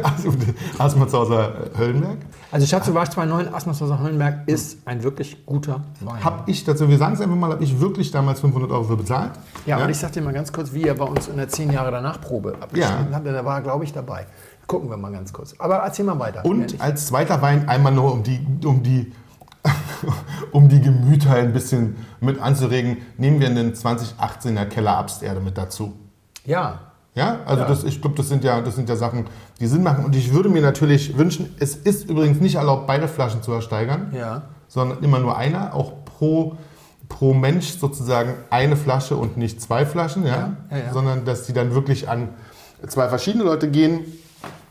Also Asmazhauser Höllenberg. Also Schatzewage 2.9 Asmanswasser Höllenberg ist ein wirklich guter Wein. Habe ich dazu, wir sagen es einfach mal, habe ich wirklich damals 500 Euro für bezahlt. ja, und ich sag dir mal ganz kurz, wie er bei uns in der 10 Jahre danach Probe abgeschnitten Ja. hat, denn da war er, glaube ich, dabei. Gucken wir mal ganz kurz. Aber erzähl mal weiter. Ja, Und als zweiter Wein einmal nur, um die, um die, um die Gemüter ein bisschen mit anzuregen, nehmen wir einen 2018er Keller Absterde mit dazu. ja, Ja, also Ja. Das, ich glaube, das sind ja, das sind ja Sachen, die Sinn machen. Und ich würde mir natürlich wünschen, es ist übrigens nicht erlaubt, beide Flaschen zu ersteigern, ja. sondern immer nur einer, auch pro, pro Mensch sozusagen eine Flasche und nicht zwei Flaschen, ja, Ja, sondern dass die dann wirklich an zwei verschiedene Leute gehen,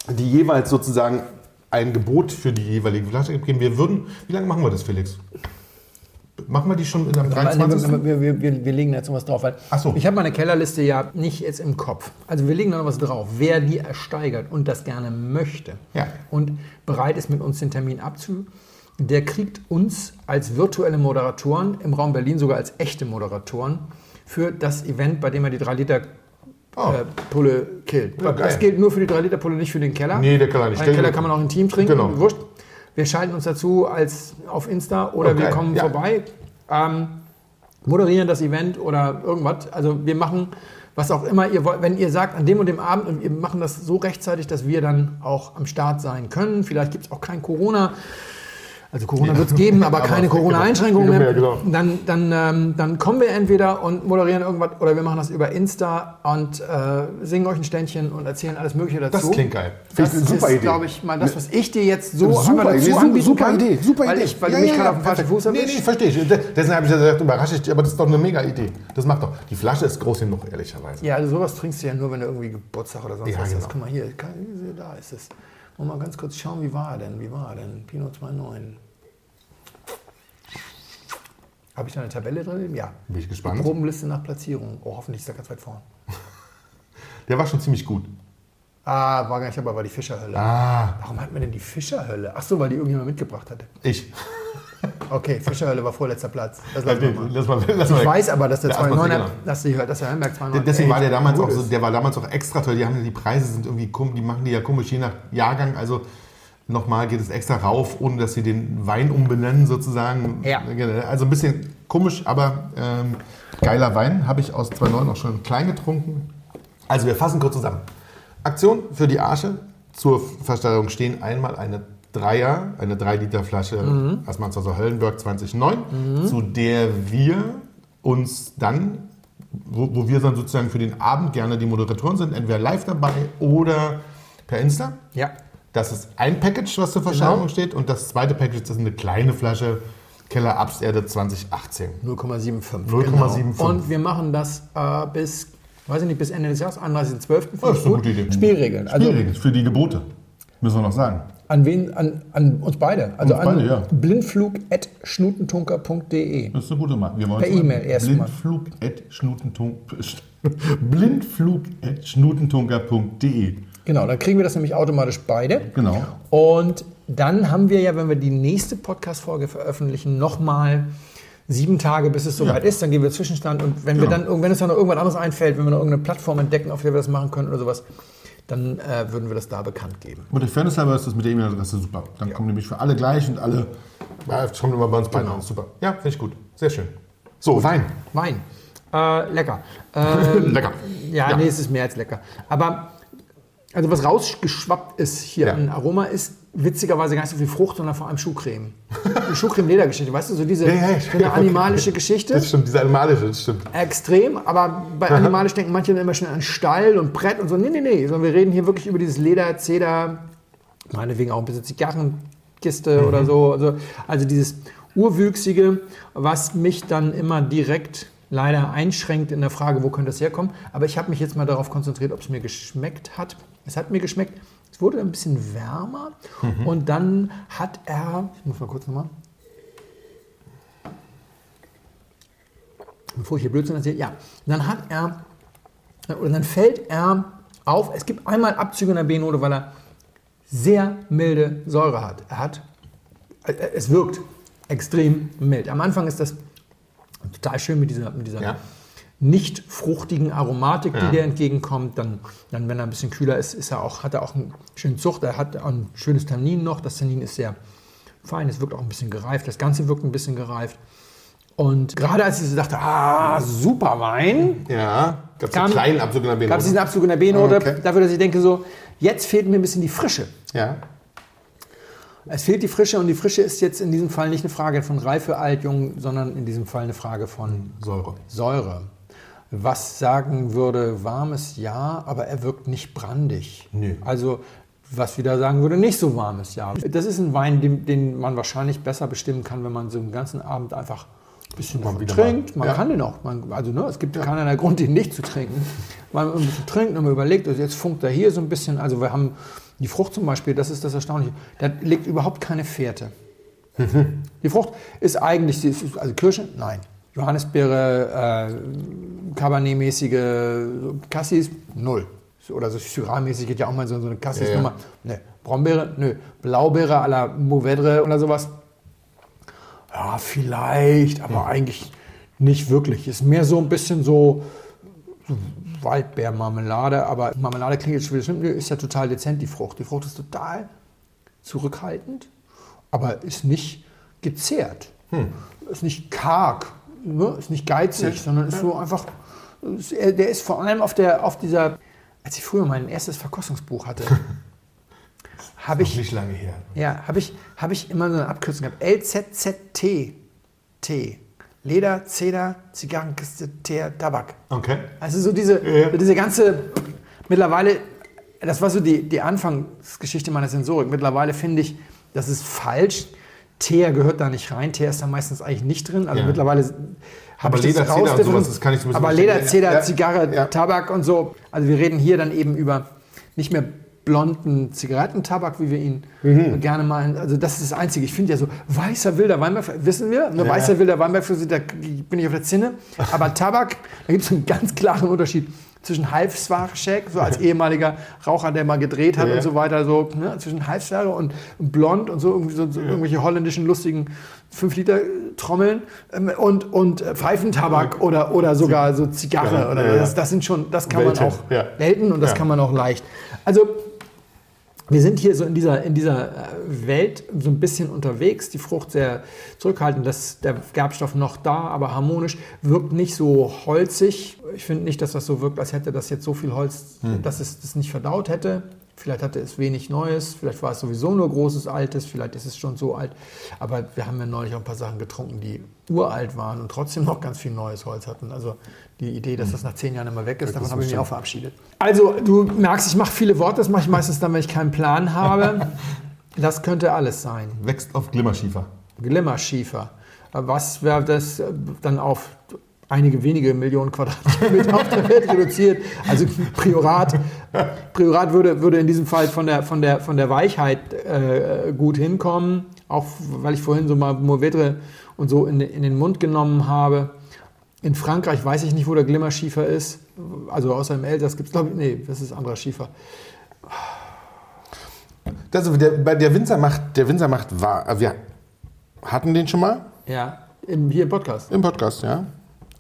die jeweils sozusagen ein Gebot für die jeweilige Flasche geben. Wir würden, wie lange machen wir das, Felix? Machen wir die schon in am 23. Aber Wir, wir, wir, wir legen da jetzt noch was drauf. Weil so. Ich habe meine Kellerliste ja nicht jetzt im Kopf. Also wir legen da noch was drauf. Wer die ersteigert und das gerne möchte Ja. und bereit ist, mit uns den Termin abzu, der kriegt uns als virtuelle Moderatoren im Raum Berlin, sogar als echte Moderatoren, für das Event, bei dem er die 3 Liter Oh. äh, Pulle killt. Ja, das gilt nur für die 3 Liter Pulle, nicht für den Keller. Nee, der Keller nicht. Den Keller kann man auch im Team trinken. Genau. Wurscht. Wir schalten uns dazu als auf Insta oder Oh, wir kommen Ja. vorbei, ähm, moderieren das Event oder irgendwas. Also wir machen was auch immer ihr wollt. Wenn ihr sagt, an dem und dem Abend und wir machen das so rechtzeitig, dass wir dann auch am Start sein können. Vielleicht gibt es auch kein Corona. Also Corona wird es geben, aber, Aber keine. Corona-Einschränkungen Ja, mehr. genau. Dann, dann, ähm, dann kommen wir entweder und moderieren irgendwas oder wir machen das über Insta und äh, singen euch ein Ständchen und erzählen alles Mögliche dazu. Das klingt geil. Das eine super ist, Idee. glaube ich, mal das, was ich dir jetzt so Super Idee, super kann. Idee, super weil Idee. Ich, weil du mich gerade auf den falschen Fuß Nee, erwischt. nee, verstehe ich. De- Deswegen habe ich ja gesagt, überrasche ich dich, aber das ist doch eine mega Idee. Das macht doch. Die Flasche ist groß genug, ehrlicherweise. Ja, also sowas trinkst du ja nur, wenn du irgendwie Geburtstag oder sonst Ja, was hast. genau. Guck mal hier, da ist es. Wir mal ganz kurz schauen, wie war er denn? Wie war er denn? Pinot 2.9. Habe ich da eine Tabelle drin? Ja. Bin ich gespannt. Probenliste nach Platzierung. Oh, hoffentlich ist er ganz weit vorn. Der war schon ziemlich gut. Ah, war gar nicht, aber war die Fischerhölle. Ah, Warum hat man denn die Fischerhölle? Ach so, weil die irgendjemand mitgebracht hatte. ich. Okay, Fischerhölle war vorletzter Platz. Das lassen wir mal. Lass mal, lass mal Ich weiß aber, dass der Ja, erstmal 2,9 genau. dass die, dass der Höllenberg 2,9 Deswegen war der damals auch so, der war damals auch extra toll. Die haben die Preise sind irgendwie komisch, die machen die ja komisch je nach Jahrgang. Also nochmal geht es extra rauf, ohne dass sie den Wein umbenennen sozusagen. Ja. Also ein bisschen komisch, aber ähm, geiler Wein. Habe ich aus 2,9 auch schon klein getrunken. Also wir fassen kurz zusammen. Aktion für die Arche. Zur Versteigerung stehen einmal eine Dreier, eine 3 Liter Flasche Mhm. Assmannswasser Höllenberg 2009, zu der wir uns dann, wo, wo wir dann sozusagen für den Abend gerne die Moderatoren sind, entweder live dabei oder per Insta. Ja. Das ist ein Package, was zur Versteigerung Genau. steht. Und das zweite Package, das ist eine kleine Flasche Keller Absterde 2018. 0,75. 0,75. Genau. Und wir machen das äh, bis, weiß ich nicht, bis Ende des Jahres, 31.12. Oh, das ist eine gute Idee. Spielregeln. Also Schwierig, für die Gebote. Müssen wir noch sagen. An wen? An, an uns beide. Also Uns beide, an ja. blindflug.schnutentunker.de. Das ist eine gute Marke. Wir Per es E-Mail erstmal. Blindflug at schnutentunk- Blindflug at schnutentunker.de. Genau, dann kriegen wir das nämlich automatisch beide. Genau. Und dann haben wir ja, wenn wir die nächste Podcast-Folge veröffentlichen, nochmal sieben Tage, bis es soweit Ja. ist. Dann geben wir Zwischenstand. Und wenn, wir Genau. dann, wenn uns dann noch irgendwas anderes einfällt, wenn wir noch irgendeine Plattform entdecken, auf der wir das machen können oder sowas, dann äh, würden wir das da bekannt geben. Und der Fairness halber ist das mit der E-Mail-Adresse super. Dann kommen nämlich für alle gleich und alle. Ja, das kommt immer bei uns beiden Genau. an. Super. Ja, finde ich gut. Sehr schön. So, Wein. Wein. Äh, lecker. Ähm, Lecker. Ja, Ja. nee, es ist mehr als lecker. Aber also was rausgeschwappt ist hier Ja. an Aroma ist witzigerweise gar nicht so viel Frucht, sondern vor allem Schuhcreme. Die Schuhcreme-Ledergeschichte, weißt du, so diese Ja, ja, so eine animalische Geschichte. Das stimmt, diese animalische, das stimmt. Extrem, aber bei animalisch denken manche immer schnell an Stall und Brett und so. Nee, nee, nee, sondern wir reden hier wirklich über dieses Leder, Zeder, meinetwegen auch ein bisschen Zigarrenkiste Mhm. oder so. Also, also dieses Urwüchsige, was mich dann immer direkt leider einschränkt in der Frage, wo könnte das herkommen. Aber ich habe mich jetzt mal darauf konzentriert, ob es mir geschmeckt hat. Es hat mir geschmeckt. Es wurde ein bisschen wärmer Mhm. und dann hat er, ich muss mal kurz nochmal, bevor ich hier Blödsinn erzähle, ja, dann hat er, oder dann fällt er auf, es gibt einmal Abzüge in der B-Note, weil er sehr milde Säure hat. Er hat, äh, es wirkt extrem mild. Am Anfang ist das total schön mit dieser, mit dieser Ja. Nicht fruchtigen Aromatik, die Ja. dir entgegenkommt. Dann, dann, wenn er ein bisschen kühler ist, ist er auch, hat er auch einen schönen Zucht. Er hat ein schönes Tannin noch. Das Tannin ist sehr fein, es wirkt auch ein bisschen gereift. Das Ganze wirkt ein bisschen gereift. Und gerade als ich so dachte, ah, super Wein, Ja, gab es einen kleinen Abzug in der gab es diesen B-Note. Abzug in der B-Note, Okay. dafür, dass ich denke so, jetzt fehlt mir ein bisschen die Frische. Ja. Es fehlt die Frische und die Frische ist jetzt in diesem Fall nicht eine Frage von Reife, alt, jung, sondern in diesem Fall eine Frage von Säure. Säure. Was sagen würde, warmes Ja, aber er wirkt nicht brandig. Nö. Also, was wieder sagen würde, nicht so warmes Ja. Das ist ein Wein, den, den man wahrscheinlich besser bestimmen kann, wenn man so einen ganzen Abend einfach ein bisschen Mal trinkt. Man Ja. kann den auch. Man, also, ne, es gibt keinen Grund, den nicht zu trinken. Man ein bisschen trinkt und man überlegt, also jetzt funkt er hier so ein bisschen. Also, wir haben die Frucht zum Beispiel, das ist das Erstaunliche, da liegt überhaupt keine Fährte. Die Frucht ist eigentlich, also Kirsche, nein. Johannisbeere, äh, Cabernet-mäßige Cassis, null. Oder so Syrah-mäßig geht ja auch mal so, so eine Cassis-Nummer. Nee. Brombeere, nö. Blaubeere à la Mourvedre oder sowas. Ja, vielleicht, aber eigentlich nicht wirklich. Ist mehr so ein bisschen so, Waldbeermarmelade, aber Marmelade klingt jetzt schon wieder schlimm, ist ja total dezent, die Frucht. Die Frucht ist total zurückhaltend, aber ist nicht gezehrt. Ist nicht karg, ne? ist nicht geizig, sondern ist so einfach, er- der ist vor allem auf, der, auf dieser, als ich früher mein erstes Verkostungsbuch hatte, habe ich, Nicht lange her. ja, habe ich, hab ich immer so eine Abkürzung gehabt. LZZT. T. Leder, Zeder, Zigarrenkiste, Teer, Tabak. Okay. Also so diese, Ja. so diese ganze, mittlerweile, das war so die, die Anfangsgeschichte meiner Sensorik. Mittlerweile finde ich, das ist falsch. Teer gehört da nicht rein. Teer ist da meistens eigentlich nicht drin. Also Ja. mittlerweile habe Aber ich Leder, das Zeder und sowas, das kann ich so ein bisschen Aber. Leder, Zeder, Ja. Zigarre, Ja. Tabak und so. Also wir reden hier dann eben über nicht mehr blonden Zigarettentabak, wie wir ihn Mhm. gerne meinen. Also das ist das Einzige. Ich finde ja so, weißer wilder Weinberg, wissen wir, ne, weißer wilder Weinberg, da bin ich auf der Zinne. Aber Tabak, da gibt es einen ganz klaren Unterschied zwischen Halbsware-Check, so als ehemaliger Raucher, der mal gedreht hat Ja. und so weiter, so ne, zwischen Halbsware und blond und so, irgendwie so, so irgendwelche holländischen lustigen 5-Liter-Trommeln ähm, und, und äh, Pfeifentabak oder, oder sogar so Zigarre. Ja, oder ja, ja. Das, das sind schon, das kann Welten, man auch ja. Welten und das Ja. kann man auch leicht. Also wir sind hier so in dieser, in dieser äh, Welt so ein bisschen unterwegs, die Frucht sehr zurückhaltend, das, der Gerbstoff noch da, aber harmonisch, wirkt nicht so holzig. Ich finde nicht, dass das so wirkt, als hätte das jetzt so viel Holz, dass es das nicht verdaut hätte. Vielleicht hatte es wenig Neues, vielleicht war es sowieso nur großes Altes, vielleicht ist es schon so alt. Aber wir haben ja neulich auch ein paar Sachen getrunken, die uralt waren und trotzdem noch ganz viel neues Holz hatten. Also die Idee, dass das nach zehn Jahren immer weg ist, davon habe ich mich auch verabschiedet. Also du merkst, ich mache viele Worte, das mache ich meistens dann, wenn ich keinen Plan habe. Das könnte alles sein. Wächst auf Glimmerschiefer. Glimmerschiefer. Was wäre das äh, dann auf einige wenige Millionen Quadratkilometer auf der Welt reduziert? Also Priorat, Priorat würde, würde in diesem Fall von der, von der, von der Weichheit äh, gut hinkommen. Auch weil ich vorhin so mal Mourvedre und so in, den- in den Mund genommen habe. In Frankreich weiß ich nicht, wo der Glimmerschiefer ist. Also außer im Elsass gibt es, glaube ich, nee, das ist anderer Schiefer. Das, der, bei der Winzer macht, der Winzer macht, war, wir hatten den schon mal Ja, im, hier im Podcast. im Podcast, ja.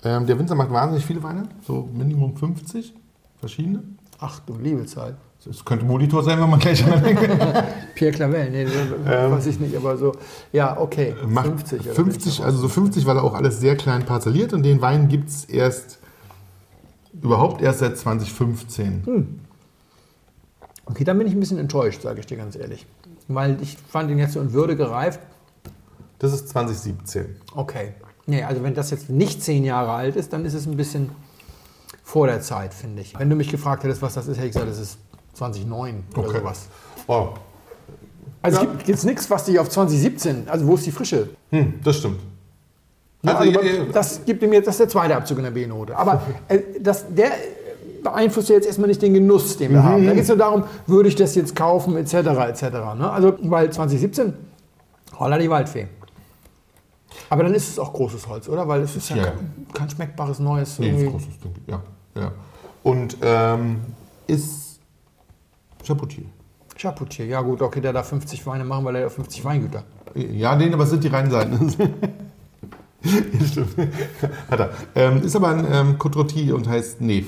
Ähm, der Winzer macht wahnsinnig viele Weine, so Minimum 50 verschiedene. Ach du liebe Zeit. Es könnte Molitor sein, wenn man gleich an den Pierre Clavel, nee, das weiß ich nicht, aber so, ja, okay, macht 50. oder 50, also so 50, weil er auch alles sehr klein parzelliert und den Wein gibt es erst überhaupt erst seit 2015. Okay, dann bin ich ein bisschen enttäuscht, sage ich dir ganz ehrlich. Weil ich fand ihn jetzt so in Würde gereift. Das ist 2017. Okay. Nee, also wenn das jetzt nicht zehn Jahre alt ist, dann ist es ein bisschen vor der Zeit, finde ich. Wenn du mich gefragt hättest, was das ist, hätte ich gesagt, das ist 2009 oder Okay. sowas. Oh, Also Ja. es gibt jetzt nichts, was dich auf 2017, also wo ist die Frische? hm, das stimmt. Ja, Also, also, äh, das gibt jetzt, das ist der zweite Abzug in der B-Note. Aber äh, das, der beeinflusst ja jetzt erstmal nicht den Genuss, den wir haben. Da geht es nur darum, würde ich das jetzt kaufen, etc. etc. Ne? Also, weil 2017, holla die Waldfee. Aber dann ist es auch großes Holz, oder? Weil es ist ja, Ja. kein, kein schmeckbares Neues. Nee, ist irgendwie. großes Ding. Ja, ja. Und ähm, ist Chapoutier. Chapoutier, ja gut, okay, der darf 50 Weine machen, weil er hat 50 Weingüter. Ja, den, aber es sind die reinen Seiten. Stimmt. Hat er. Ähm, ist aber ein ähm, Côte und heißt Nef.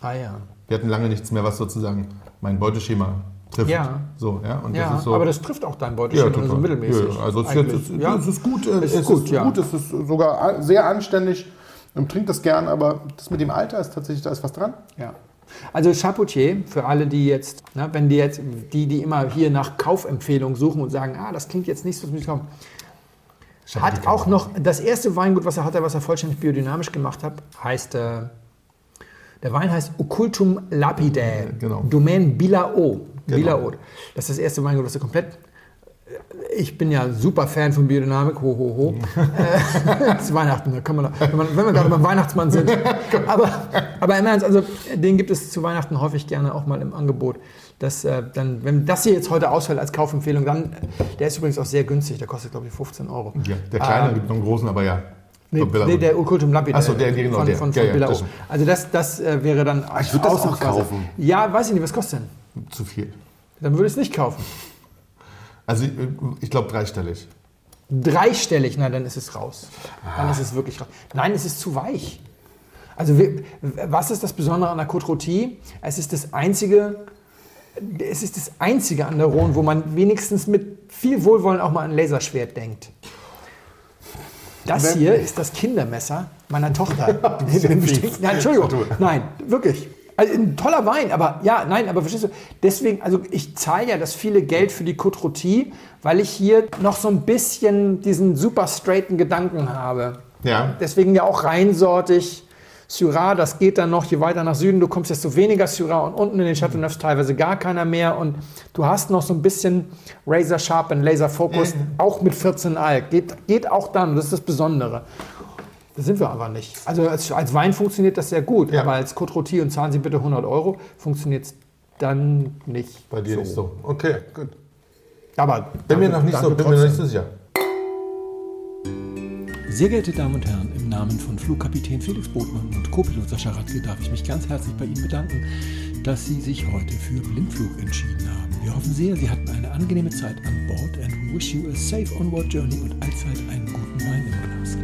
Ah ja. Wir hatten lange nichts mehr, was sozusagen mein Beuteschema trifft. Ja. So, ja. Und Ja, das ist so, aber das trifft auch dein ja, Beuteschema total. so mittelmäßig. Ja, also es, ist es, ja. es ist gut. äh, Es es ist gut, ja. Gut, es ist sogar sehr anständig. Man trinkt das gern, aber das mit dem Alter ist tatsächlich, da ist was dran. Ja. Also Chapoutier, für alle, die jetzt, ne, wenn die jetzt, die, die immer hier nach Kaufempfehlungen suchen und sagen, ah, das klingt jetzt nicht so, muss ich kaufen. Hat auch noch, das erste Weingut, was er hatte, was er vollständig biodynamisch gemacht hat, heißt, äh, der Wein heißt Occultum Lapidae, genau. Domaine Bilao. Genau. Das ist das erste Weingut, was er komplett ich bin ja super Fan von Biodynamik, ho, ho, ho. Äh, Es ist Weihnachten, da kann man, wenn, man, wenn wir gerade beim Weihnachtsmann sind. Aber, aber im Ernst, also den gibt es zu Weihnachten häufig gerne auch mal im Angebot. Das, äh, dann, wenn das hier jetzt heute ausfällt als Kaufempfehlung, dann, der ist übrigens auch sehr günstig, der kostet glaube ich 15 Euro. Ja, der kleine Ähm, gibt noch einen großen, aber ja. Nee, nee, der Occultum Lapide Ach so, der, genau, von, der. von, Ja, von ja, Bilao. das- Also das, das äh, wäre dann ich würd das auch kaufen. Ja, weiß ich nicht, was kostet denn? Zu viel. Dann würde ich es nicht kaufen. Also ich, ich glaube dreistellig. Dreistellig, na dann ist es raus. Dann ist es wirklich raus. Nein, es ist zu weich. Also wir, was ist das Besondere an der Côte Rôtie? Es ist das einzige, es ist das einzige an der Rhone, wo man wenigstens mit viel Wohlwollen auch mal an ein Laserschwert denkt. Das hier ist das Kindermesser meiner Tochter. Nein, Entschuldigung. Nein, wirklich. Also ein toller Wein, aber ja, nein, aber verstehst du, deswegen, also ich zahle ja das viele Geld für die Côte Rôtie, weil ich hier noch so ein bisschen diesen super straighten Gedanken habe. Ja. Deswegen ja auch reinsortig. Syrah, das geht dann noch, je weiter nach Süden du kommst, desto weniger Syrah und unten in den Chateauneufs teilweise gar keiner mehr. Und du hast noch so ein bisschen Razor Sharp und Laser Focus, auch mit 14 Alk. Geht, geht auch dann, das ist das Besondere. Das sind wir aber nicht. Also als, als Wein funktioniert das sehr gut, Ja. aber als Côte und zahlen Sie bitte 100 Euro, funktioniert es dann nicht. Bei dir nicht so. Okay, gut. Aber Bin mir noch nicht so, danke bin mir noch nicht trotzdem. so sicher. Sehr geehrte Damen und Herren, im Namen von Flugkapitän Felix Botmann und Co-Pilot Sascha Radke darf ich mich ganz herzlich bei Ihnen bedanken, dass Sie sich heute für Blindflug entschieden haben. Wir hoffen sehr, Sie hatten eine angenehme Zeit an Bord and we wish you a safe onward journey und allzeit einen guten Wein im Glas.